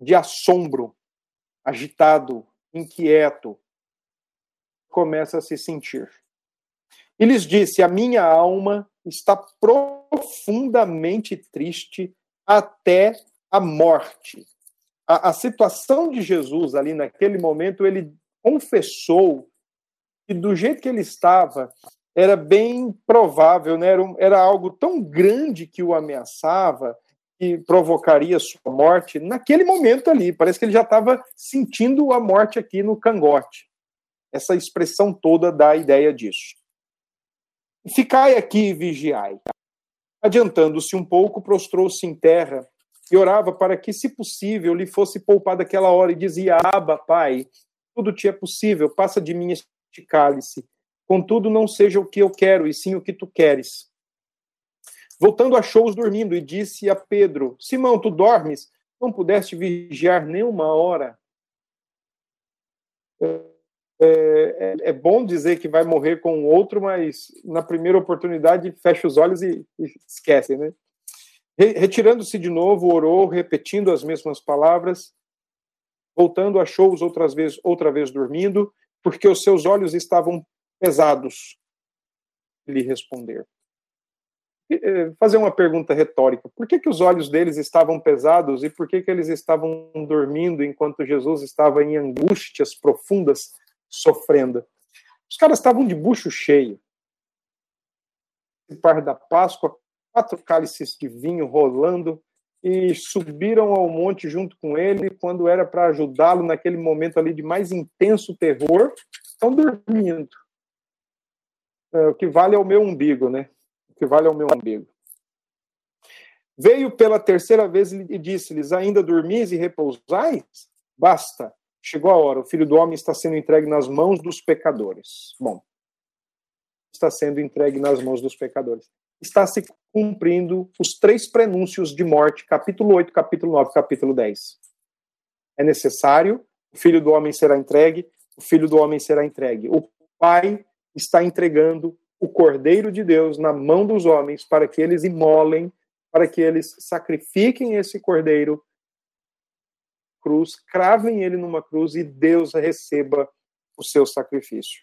de assombro, agitado, inquieto, começa a se sentir. E lhes disse: A minha alma está profundamente triste até a morte. A, a situação de Jesus ali naquele momento, ele confessou que do jeito que ele estava, era bem provável, né? era, era algo tão grande que o ameaçava, que provocaria sua morte naquele momento ali. Parece que ele já estava sentindo a morte aqui no cangote. Essa expressão toda dá a ideia disso. Ficai aqui e vigiai. Adiantando-se um pouco, prostrou-se em terra e orava para que, se possível, lhe fosse poupada aquela hora e dizia: Aba, Pai, tudo te é possível, passa de mim este cálice. Contudo, não seja o que eu quero, e sim o que tu queres. Voltando, achou-os dormindo e disse a Pedro: Simão, tu dormes? Não pudeste vigiar nem uma hora? É, é, é, bom dizer que vai morrer com o outro, mas na primeira oportunidade fecha os olhos e, e esquece, né? Retirando-se de novo, orou, repetindo as mesmas palavras. Voltando, achou-os outras vezes, outra vez dormindo, porque os seus olhos estavam pesados. Lhe responder. Eh, fazer uma pergunta retórica. Por que, que os olhos deles estavam pesados e por que, que eles estavam dormindo enquanto Jesus estava em angústias profundas, sofrendo? Os caras estavam de bucho cheio. Par da Páscoa, quatro cálices de vinho rolando e subiram ao monte junto com ele quando era para ajudá-lo naquele momento ali de mais intenso terror. Estão dormindo. É, o que vale é o meu umbigo, né? que vale ao meu umbigo. Veio pela terceira vez e disse-lhes: Ainda dormis e repousais? Basta, chegou a hora, o filho do homem está sendo entregue nas mãos dos pecadores. Bom, está sendo entregue nas mãos dos pecadores. Está se cumprindo os três prenúncios de morte, capítulo 8, capítulo 9, capítulo 10. É necessário, o filho do homem será entregue, o filho do homem será entregue. O pai está entregando o Cordeiro de Deus na mão dos homens para que eles imolem, para que eles sacrifiquem esse Cordeiro cruz, cravem ele numa cruz e Deus receba o seu sacrifício.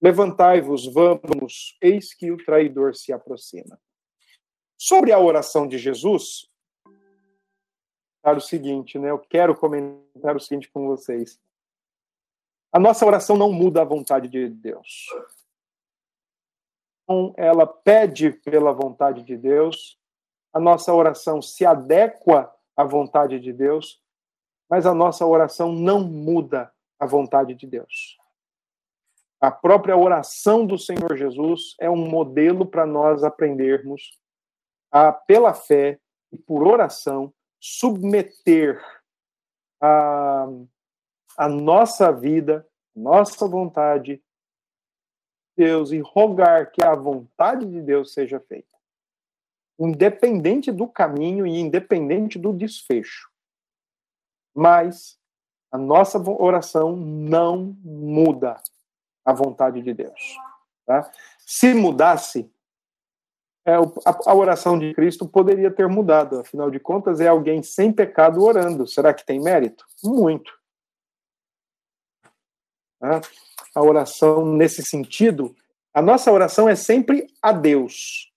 Levantai-vos, vamos, eis que o traidor se aproxima. Sobre a oração de Jesus, o seguinte, né? Eu quero comentar o seguinte com vocês. A nossa oração não muda a vontade de Deus ela pede pela vontade de Deus, a nossa oração se adequa à vontade de Deus, mas a nossa oração não muda a vontade de Deus. A própria oração do Senhor Jesus é um modelo para nós aprendermos a, pela fé e por oração, submeter a, a nossa vida, nossa vontade Deus e rogar que a vontade de Deus seja feita. Independente do caminho e independente do desfecho. Mas a nossa oração não muda a vontade de Deus. Tá? Se mudasse, é, a, oração de Cristo poderia ter mudado. Afinal de contas, é alguém sem pecado orando. Será que tem mérito? Muito. Tá? a oração nesse sentido, a nossa oração é sempre a Deus.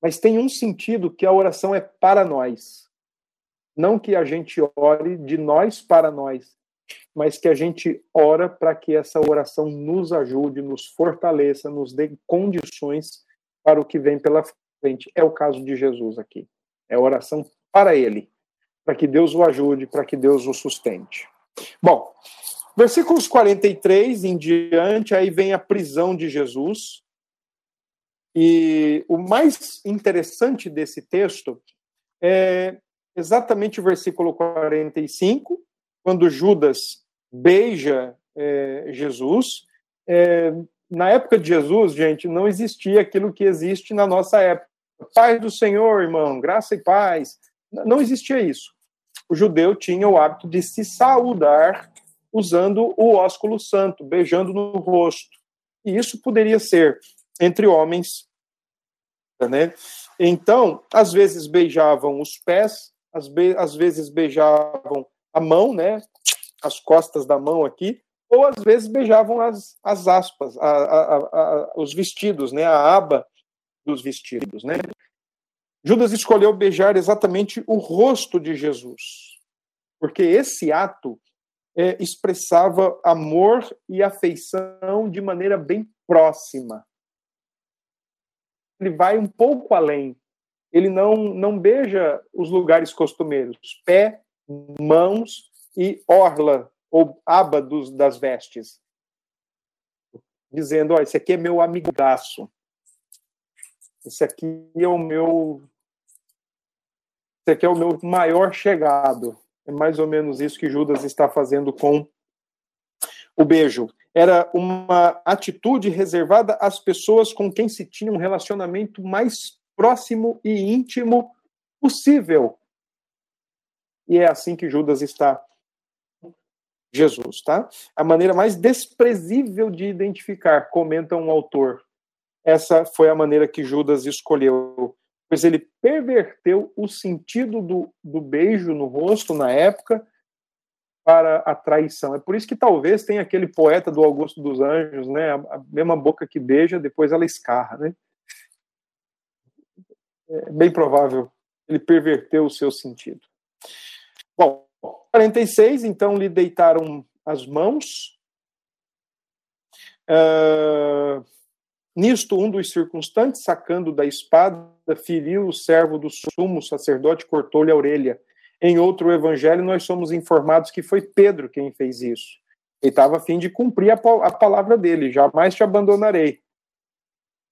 Mas tem um sentido que a oração é para nós. Não que a gente ore de nós para nós, mas que a gente ora para que essa oração nos ajude, nos fortaleça, nos dê condições para o que vem pela frente. É o caso de Jesus aqui. É oração para ele, para que Deus o ajude, para que Deus o sustente. Bom, Versículos 43 em diante, aí vem a prisão de Jesus. E o mais interessante desse texto é exatamente o versículo 45, quando Judas beija é, Jesus. É, na época de Jesus, gente, não existia aquilo que existe na nossa época. Paz do Senhor, irmão, graça e paz. Não existia isso. O judeu tinha o hábito de se saudar usando o ósculo santo, beijando no rosto. E isso poderia ser entre homens, né? Então, às vezes beijavam os pés, às, be às vezes beijavam a mão, né? As costas da mão aqui, ou às vezes beijavam as, as aspas, a, a, a, os vestidos, né? A aba dos vestidos, né? Judas escolheu beijar exatamente o rosto de Jesus, porque esse ato é, expressava amor e afeição de maneira bem próxima. Ele vai um pouco além. Ele não, não beija os lugares costumeiros, pé, mãos e orla ou aba dos, das vestes, dizendo: ó, esse aqui é meu amigaço, esse aqui é o meu, esse aqui é o meu maior chegado. É mais ou menos isso que Judas está fazendo com o beijo. Era uma atitude reservada às pessoas com quem se tinha um relacionamento mais próximo e íntimo possível. E é assim que Judas está Jesus, tá? A maneira mais desprezível de identificar, comenta um autor. Essa foi a maneira que Judas escolheu, pois ele perverteu o sentido do, do beijo no rosto na época para a traição. É por isso que talvez tenha aquele poeta do Augusto dos Anjos, né? A mesma boca que beija, depois ela escarra, né? É bem provável. Ele perverteu o seu sentido. Bom, 46, então lhe deitaram as mãos. Uh, nisto, um dos circunstantes, sacando da espada, feriu o servo do sumo sacerdote, cortou-lhe a orelha. Em outro evangelho, nós somos informados que foi Pedro quem fez isso. Ele estava a fim de cumprir a, a palavra dele: jamais te abandonarei.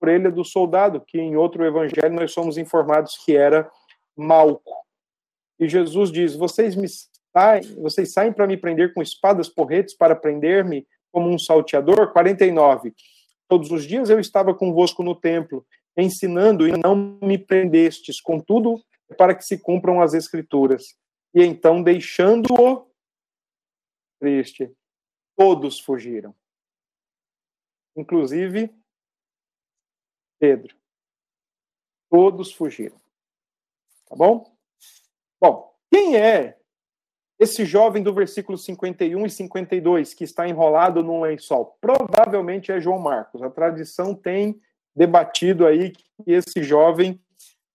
Orelha do soldado, que em outro evangelho nós somos informados que era Malco. E Jesus diz: Vocês me saem, vocês saem para me prender com espadas, porretes, para prender-me como um salteador? 49. Todos os dias eu estava convosco no templo, ensinando e não me prendestes, contudo, para que se cumpram as escrituras. E então, deixando-o triste, todos fugiram. Inclusive Pedro. Todos fugiram. Tá bom? Bom, quem é esse jovem do versículo 51 e 52, que está enrolado num lençol, provavelmente é João Marcos. A tradição tem debatido aí que esse jovem,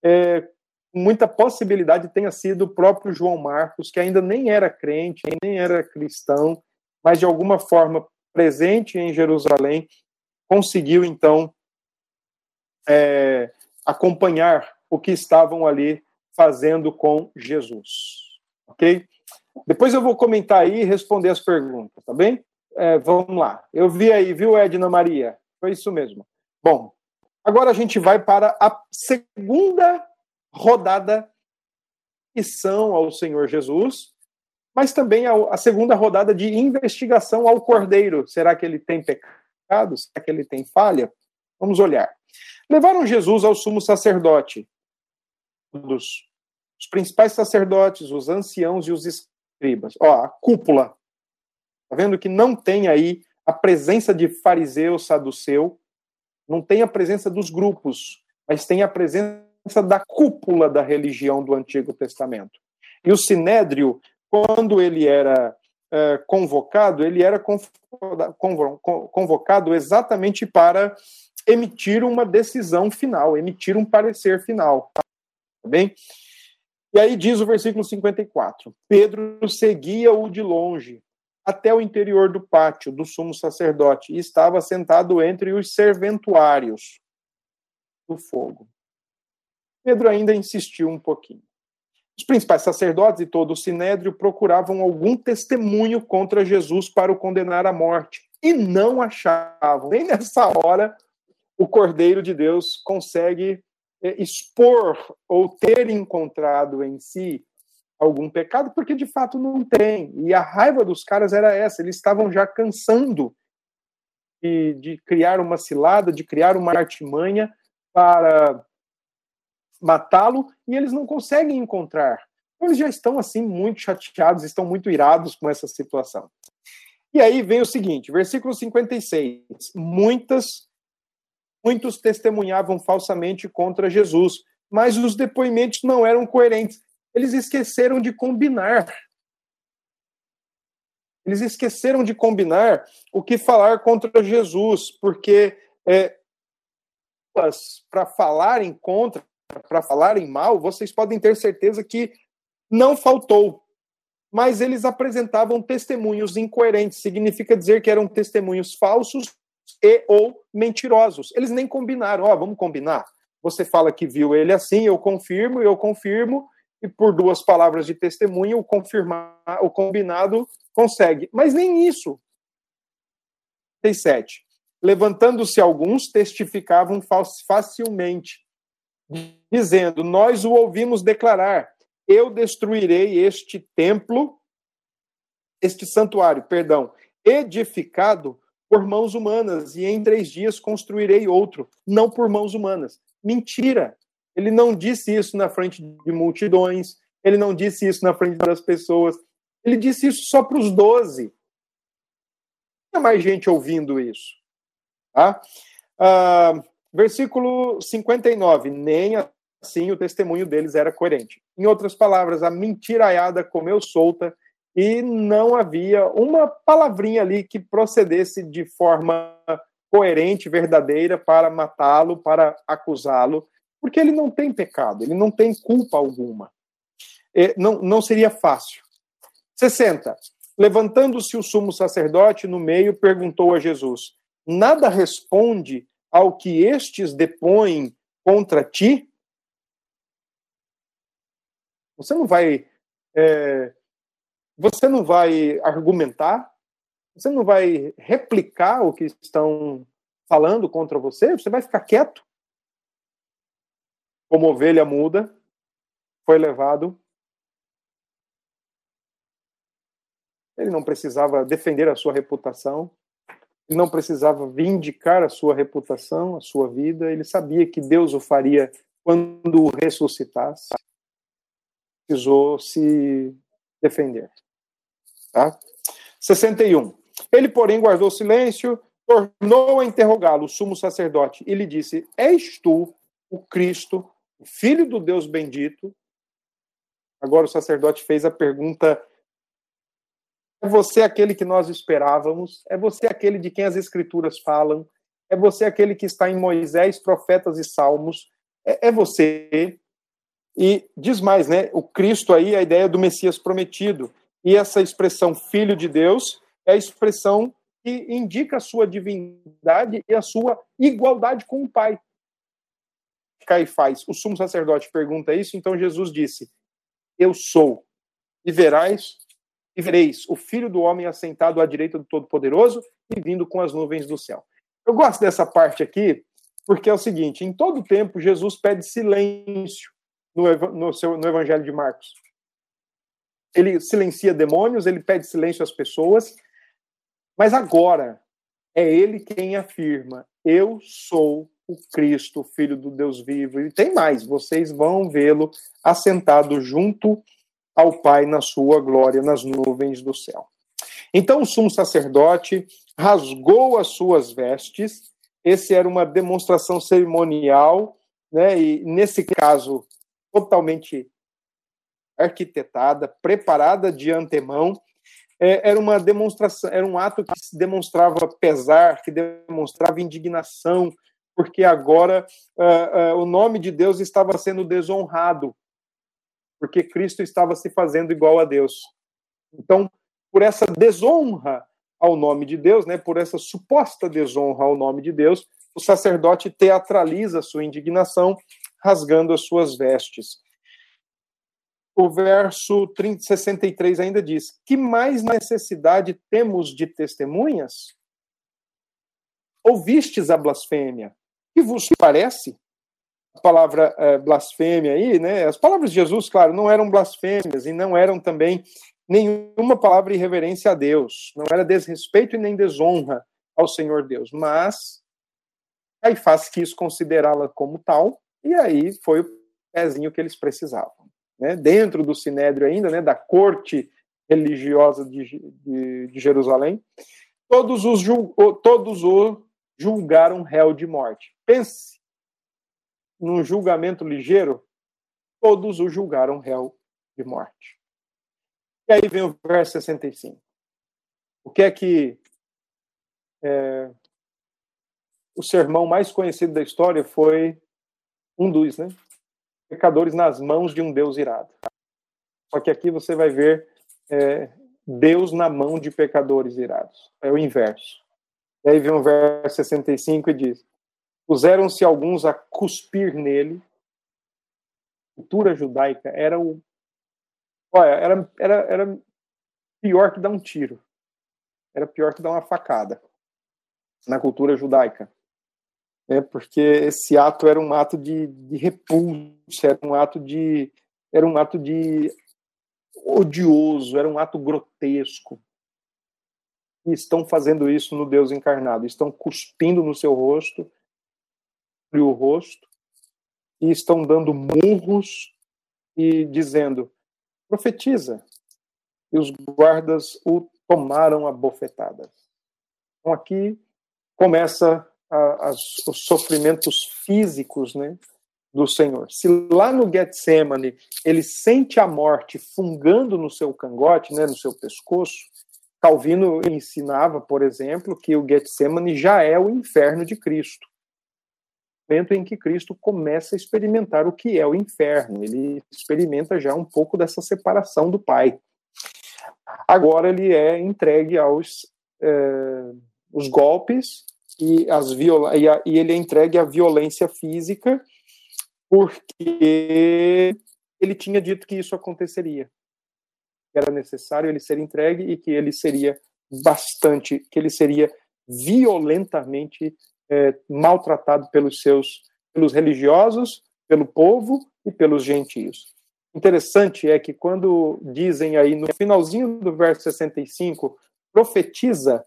é, muita possibilidade, tenha sido o próprio João Marcos, que ainda nem era crente, nem era cristão, mas de alguma forma presente em Jerusalém, conseguiu então é, acompanhar o que estavam ali fazendo com Jesus. Ok? Depois eu vou comentar aí e responder as perguntas, tá bem? É, vamos lá. Eu vi aí, viu, Edna Maria? Foi isso mesmo. Bom, agora a gente vai para a segunda rodada de são ao Senhor Jesus, mas também a, a segunda rodada de investigação ao Cordeiro. Será que ele tem pecado? Será que ele tem falha? Vamos olhar. Levaram Jesus ao sumo sacerdote, os, os principais sacerdotes, os anciãos e os escribas. Ó, a cúpula. Tá vendo que não tem aí a presença de fariseu, saduceu, não tem a presença dos grupos, mas tem a presença da cúpula da religião do Antigo Testamento. E o sinédrio, quando ele era é, convocado, ele era convocado exatamente para emitir uma decisão final, emitir um parecer final. Tá bem? E aí diz o versículo 54: Pedro seguia-o de longe até o interior do pátio do sumo sacerdote e estava sentado entre os serventuários do fogo. Pedro ainda insistiu um pouquinho. Os principais sacerdotes e todo o sinédrio procuravam algum testemunho contra Jesus para o condenar à morte e não achavam. Nem nessa hora o Cordeiro de Deus consegue é, expor ou ter encontrado em si algum pecado, porque de fato não tem. E a raiva dos caras era essa, eles estavam já cansando de, de criar uma cilada, de criar uma artimanha para matá-lo, e eles não conseguem encontrar. Então, eles já estão assim muito chateados, estão muito irados com essa situação. E aí vem o seguinte, versículo 56. Muitas muitos testemunhavam falsamente contra Jesus, mas os depoimentos não eram coerentes. Eles esqueceram de combinar. Eles esqueceram de combinar o que falar contra Jesus, porque é, para falarem contra, para falarem mal, vocês podem ter certeza que não faltou. Mas eles apresentavam testemunhos incoerentes, significa dizer que eram testemunhos falsos e ou mentirosos. Eles nem combinaram, ó, oh, vamos combinar. você fala que viu ele assim, eu confirmo, eu confirmo, e por duas palavras de testemunho, o confirmar, o combinado consegue. Mas nem isso. 37. Levantando-se alguns, testificavam facilmente, dizendo: Nós o ouvimos declarar: Eu destruirei este templo, este santuário, perdão, edificado por mãos humanas, e em três dias construirei outro, não por mãos humanas. Mentira! Ele não disse isso na frente de multidões, ele não disse isso na frente das pessoas, ele disse isso só para os doze. Tinha mais gente ouvindo isso. Tá? Ah, versículo 59. Nem assim o testemunho deles era coerente. Em outras palavras, a mentiraiada comeu solta e não havia uma palavrinha ali que procedesse de forma coerente, verdadeira, para matá-lo, para acusá-lo, porque ele não tem pecado, ele não tem culpa alguma. É, não, não seria fácil. 60. Levantando-se o sumo sacerdote no meio, perguntou a Jesus: Nada responde ao que estes depõem contra ti? Você não vai é, você não vai argumentar, você não vai replicar o que estão falando contra você, você vai ficar quieto. Como ovelha muda, foi levado. Ele não precisava defender a sua reputação, ele não precisava vindicar a sua reputação, a sua vida, ele sabia que Deus o faria quando o ressuscitasse. Precisou se defender. Tá? 61. Ele, porém, guardou silêncio, tornou a interrogá-lo, o sumo sacerdote, e lhe disse: És tu o Cristo, o Filho do Deus bendito? Agora o sacerdote fez a pergunta: É você aquele que nós esperávamos? É você aquele de quem as Escrituras falam? É você aquele que está em Moisés, profetas e salmos? É, é você. E diz mais, né? O Cristo aí, a ideia do Messias prometido. E essa expressão filho de Deus é a expressão que indica a sua divindade e a sua igualdade com o Pai. Caifás, o sumo sacerdote, pergunta isso, então Jesus disse: Eu sou, e verás, e vereis o filho do homem assentado à direita do Todo-Poderoso e vindo com as nuvens do céu. Eu gosto dessa parte aqui, porque é o seguinte: em todo tempo, Jesus pede silêncio no, no, seu, no Evangelho de Marcos ele silencia demônios, ele pede silêncio às pessoas, mas agora é ele quem afirma: Eu sou o Cristo, filho do Deus vivo. E tem mais, vocês vão vê-lo assentado junto ao Pai na sua glória, nas nuvens do céu. Então o sumo sacerdote rasgou as suas vestes, esse era uma demonstração cerimonial, né, e nesse caso totalmente arquitetada, preparada de antemão. É, era uma demonstração, era um ato que demonstrava pesar, que demonstrava indignação, porque agora uh, uh, o nome de Deus estava sendo desonrado, porque Cristo estava se fazendo igual a Deus. Então, por essa desonra ao nome de Deus, né, por essa suposta desonra ao nome de Deus, o sacerdote teatraliza sua indignação, rasgando as suas vestes o verso 30, 63 ainda diz: Que mais necessidade temos de testemunhas? Ouvistes a blasfêmia? Que vos parece? A palavra é, blasfêmia aí, né? As palavras de Jesus, claro, não eram blasfêmias e não eram também nenhuma palavra irreverência a Deus. Não era desrespeito e nem desonra ao Senhor Deus. Mas faz quis considerá-la como tal, e aí foi o pezinho que eles precisavam né, dentro do Sinédrio ainda, né, da corte religiosa de, de, de Jerusalém, todos, os, todos julgaram réu de morte. Pense num julgamento ligeiro, todos o julgaram réu de morte. E aí vem o verso 65. O que é que é, o sermão mais conhecido da história foi um dos, né? Pecadores nas mãos de um Deus irado. Só que aqui você vai ver é, Deus na mão de pecadores irados. É o inverso. E aí vem o verso 65 e diz: Puseram-se alguns a cuspir nele. A cultura judaica era o. Olha, era, era, era pior que dar um tiro. Era pior que dar uma facada na cultura judaica. É, porque esse ato era um ato de, de repulsa, era um ato de. Era um ato de odioso, era um ato grotesco. E estão fazendo isso no Deus encarnado, estão cuspindo no seu rosto, o rosto, e estão dando murros e dizendo: profetiza. E os guardas o tomaram a bofetadas. Então aqui começa a, a, os sofrimentos físicos, né? do Senhor. Se lá no Getsemane ele sente a morte fungando no seu cangote, né, no seu pescoço, Calvino ensinava, por exemplo, que o Getsemane já é o inferno de Cristo. Momento em que Cristo começa a experimentar o que é o inferno. Ele experimenta já um pouco dessa separação do Pai. Agora ele é entregue aos é, os golpes e, as viola e, a, e ele é entregue à violência física porque ele tinha dito que isso aconteceria. Que era necessário ele ser entregue e que ele seria bastante, que ele seria violentamente é, maltratado pelos seus, pelos religiosos, pelo povo e pelos gentios. Interessante é que quando dizem aí no finalzinho do verso 65, profetiza,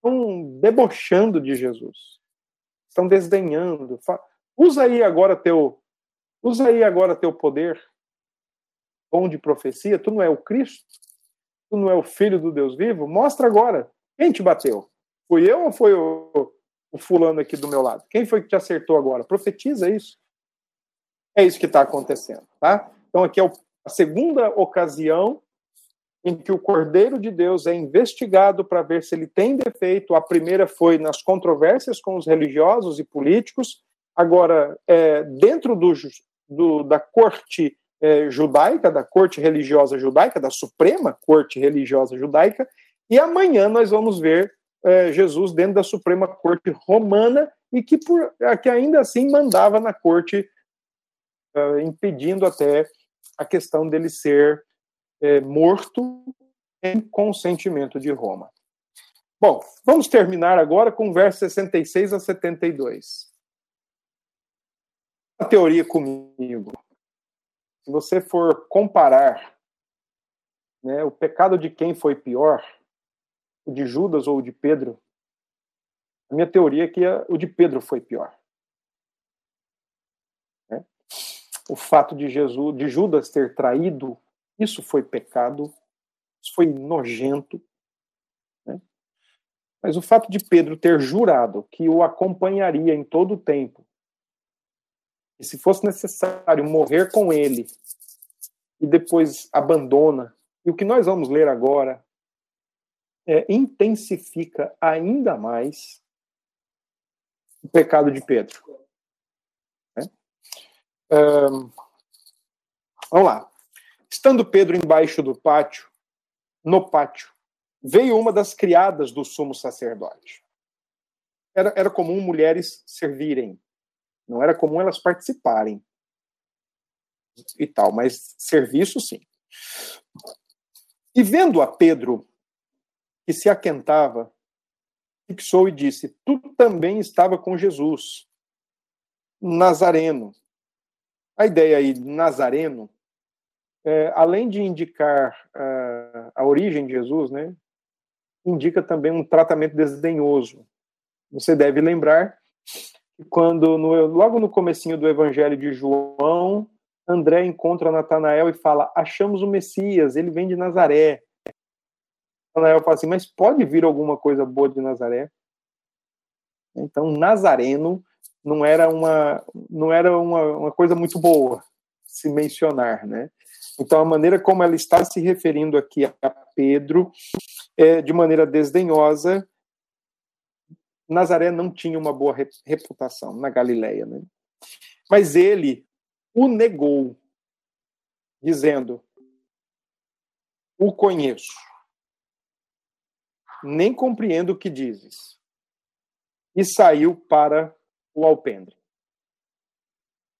estão debochando de Jesus, estão desdenhando, Usa aí agora teu, usa aí agora teu poder, dom de profecia. Tu não é o Cristo? Tu não é o Filho do Deus vivo? Mostra agora. Quem te bateu? Fui eu ou foi o, o fulano aqui do meu lado? Quem foi que te acertou agora? Profetiza isso. É isso que está acontecendo, tá? Então aqui é a segunda ocasião em que o Cordeiro de Deus é investigado para ver se ele tem defeito. A primeira foi nas controvérsias com os religiosos e políticos, Agora, é, dentro do, do, da corte é, judaica, da corte religiosa judaica, da Suprema Corte Religiosa Judaica, e amanhã nós vamos ver é, Jesus dentro da Suprema Corte Romana e que, por, que ainda assim mandava na corte, é, impedindo até a questão dele ser é, morto em consentimento de Roma. Bom, vamos terminar agora com versos 66 a 72 teoria comigo. Se você for comparar né, o pecado de quem foi pior, o de Judas ou o de Pedro, a minha teoria é que o de Pedro foi pior. Né? O fato de Jesus, de Judas ter traído, isso foi pecado, isso foi nojento. Né? Mas o fato de Pedro ter jurado que o acompanharia em todo o tempo, e se fosse necessário morrer com ele e depois abandona, e o que nós vamos ler agora é, intensifica ainda mais o pecado de Pedro. Né? Um, vamos lá. Estando Pedro embaixo do pátio, no pátio, veio uma das criadas do sumo sacerdote. Era, era comum mulheres servirem não era comum elas participarem e tal, mas serviço sim. E vendo a Pedro, que se aquentava, fixou e disse: Tu também estava com Jesus, Nazareno. A ideia aí, Nazareno, é, além de indicar uh, a origem de Jesus, né, indica também um tratamento desdenhoso. Você deve lembrar quando no, logo no comecinho do Evangelho de João, André encontra Natanael e fala: "Achamos o Messias, ele vem de Nazaré". Natanael fala assim: "Mas pode vir alguma coisa boa de Nazaré?" Então, Nazareno não era uma não era uma, uma coisa muito boa se mencionar, né? Então, a maneira como ela está se referindo aqui a Pedro é de maneira desdenhosa Nazaré não tinha uma boa reputação na Galileia, né? Mas ele o negou, dizendo: O conheço, nem compreendo o que dizes. E saiu para o alpendre.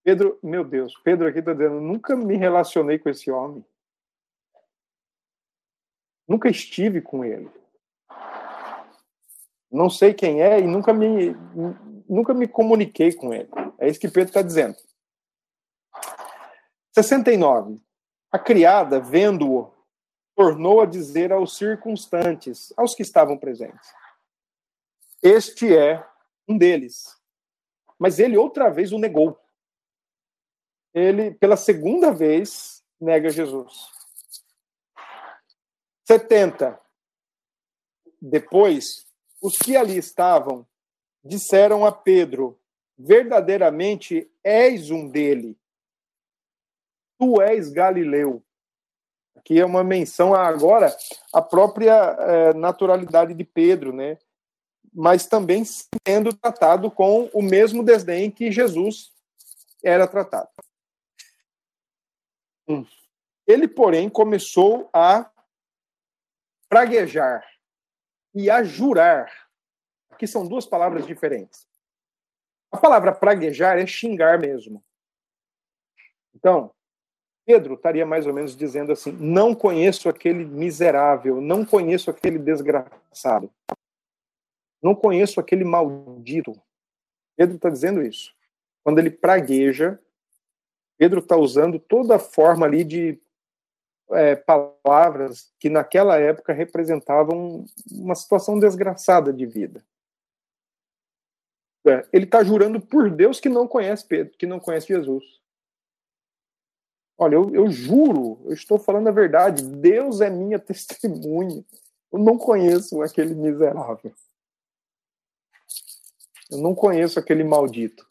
Pedro, meu Deus, Pedro aqui está dizendo, nunca me relacionei com esse homem. Nunca estive com ele. Não sei quem é e nunca me, nunca me comuniquei com ele. É isso que Pedro está dizendo. 69. A criada, vendo-o, tornou a dizer aos circunstantes, aos que estavam presentes: Este é um deles. Mas ele outra vez o negou. Ele, pela segunda vez, nega Jesus. 70. Depois, os que ali estavam disseram a Pedro: Verdadeiramente és um dele. Tu és Galileu. Aqui é uma menção agora à própria é, naturalidade de Pedro, né? Mas também sendo tratado com o mesmo desdém que Jesus era tratado. Ele, porém, começou a praguejar e a jurar. Aqui são duas palavras diferentes. A palavra praguejar é xingar mesmo. Então, Pedro estaria mais ou menos dizendo assim: não conheço aquele miserável, não conheço aquele desgraçado, não conheço aquele maldito. Pedro está dizendo isso. Quando ele pragueja, Pedro está usando toda forma ali de é, palavras que naquela época representavam uma situação desgraçada de vida. É, ele está jurando por Deus que não conhece Pedro, que não conhece Jesus. Olha, eu, eu juro, eu estou falando a verdade. Deus é minha testemunha. Eu não conheço aquele miserável. Eu não conheço aquele maldito.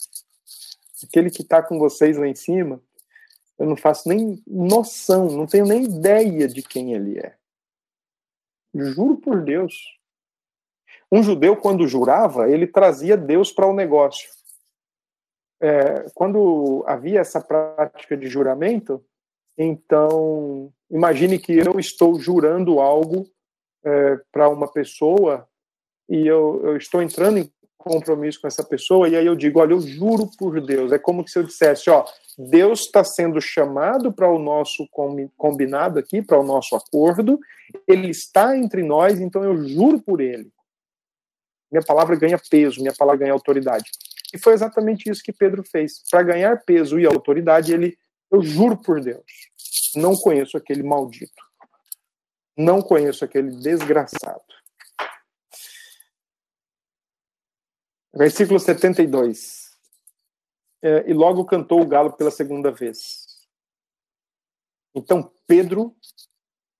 Aquele que está com vocês lá em cima, eu não faço nem noção, não tenho nem ideia de quem ele é. Juro por Deus. Um judeu, quando jurava, ele trazia Deus para o negócio é, quando havia essa prática de juramento, então imagine que eu estou jurando algo é, para uma pessoa e eu, eu, estou entrando em compromisso com essa pessoa e aí eu digo, olha, eu juro por Deus. É como se eu dissesse, ó, Deus está sendo chamado para o nosso combinado aqui, para o nosso acordo. Ele está entre nós, então eu juro por Ele. Minha palavra ganha peso, minha palavra ganha autoridade. E foi exatamente isso que Pedro fez. Para ganhar peso e autoridade, ele, eu juro por Deus, não conheço aquele maldito. Não conheço aquele desgraçado. Versículo 72. É, e logo cantou o galo pela segunda vez. Então Pedro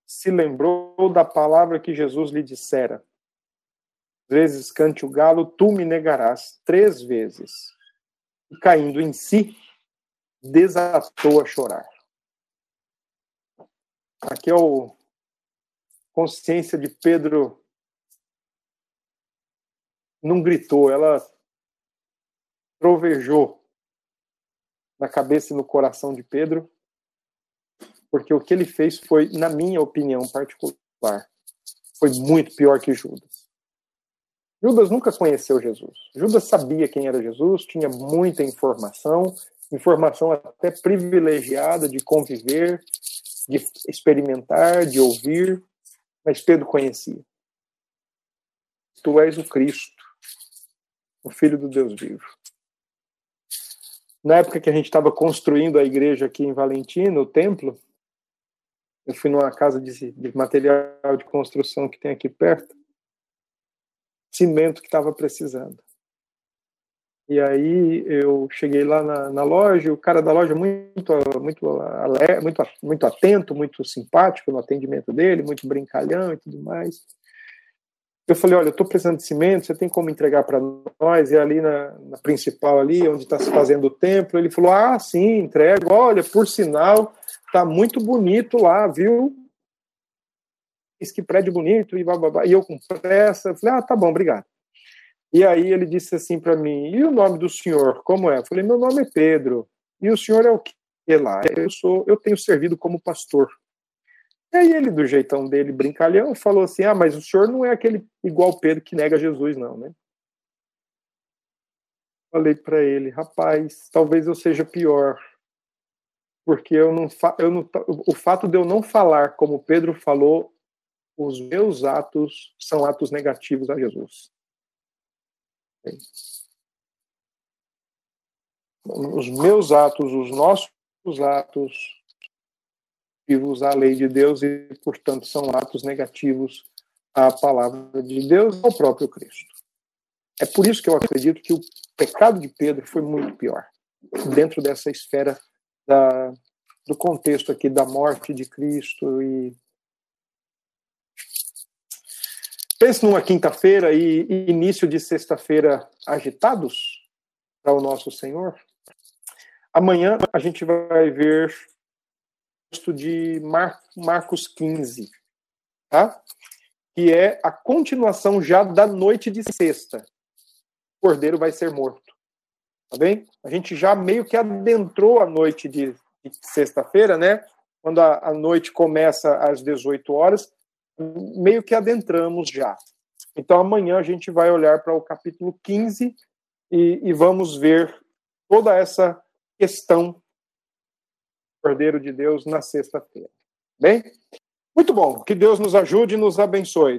se lembrou da palavra que Jesus lhe dissera: vezes cante o galo, tu me negarás três vezes. E caindo em si, desatou a chorar. Aqui é o consciência de Pedro não gritou, ela trovejou na cabeça e no coração de Pedro, porque o que ele fez foi, na minha opinião particular, foi muito pior que Judas. Judas nunca conheceu Jesus. Judas sabia quem era Jesus, tinha muita informação, informação até privilegiada de conviver, de experimentar, de ouvir, mas Pedro conhecia. Tu és o Cristo, o Filho do Deus vivo. Na época que a gente estava construindo a igreja aqui em Valentina, o templo, eu fui numa casa de, de material de construção que tem aqui perto cimento que estava precisando. E aí eu cheguei lá na, na, loja, o cara da loja muito muito muito muito atento, muito simpático no atendimento dele, muito brincalhão e tudo mais. Eu falei, olha, eu estou precisando de cimento, você tem como entregar para nós? E ali na, na principal ali, onde está se fazendo o templo, ele falou, ah, sim, entrego. Olha, por sinal, tá muito bonito lá, viu? que prédio bonito e bababá. E eu com pressa, falei, ah, tá bom, obrigado. E aí ele disse assim para mim, e o nome do senhor, como é? Eu falei, meu nome é Pedro. E o senhor é o que lá? Eu sou, eu tenho servido como pastor. Aí ele, do jeitão dele, brincalhão, falou assim, ah, mas o senhor não é aquele igual Pedro que nega Jesus, não, né? falei para ele, rapaz, talvez eu seja pior, porque eu não, eu não, o fato de eu não falar como Pedro falou, os meus atos são atos negativos a Jesus. Os meus atos, os nossos atos, vivos à lei de Deus e, portanto, são atos negativos à palavra de Deus, ao próprio Cristo. É por isso que eu acredito que o pecado de Pedro foi muito pior, dentro dessa esfera da, do contexto aqui da morte de Cristo e pense numa quinta-feira e início de sexta-feira agitados para o nosso Senhor. Amanhã a gente vai ver texto de Mar Marcos 15, tá? Que é a continuação já da noite de sexta cordeiro vai ser morto. Tá bem? A gente já meio que adentrou a noite de, de sexta-feira, né? Quando a, a noite começa às 18 horas, meio que adentramos já. Então amanhã a gente vai olhar para o capítulo 15 e, e vamos ver toda essa questão Cordeiro de Deus na sexta-feira. Bem? Muito bom. Que Deus nos ajude e nos abençoe.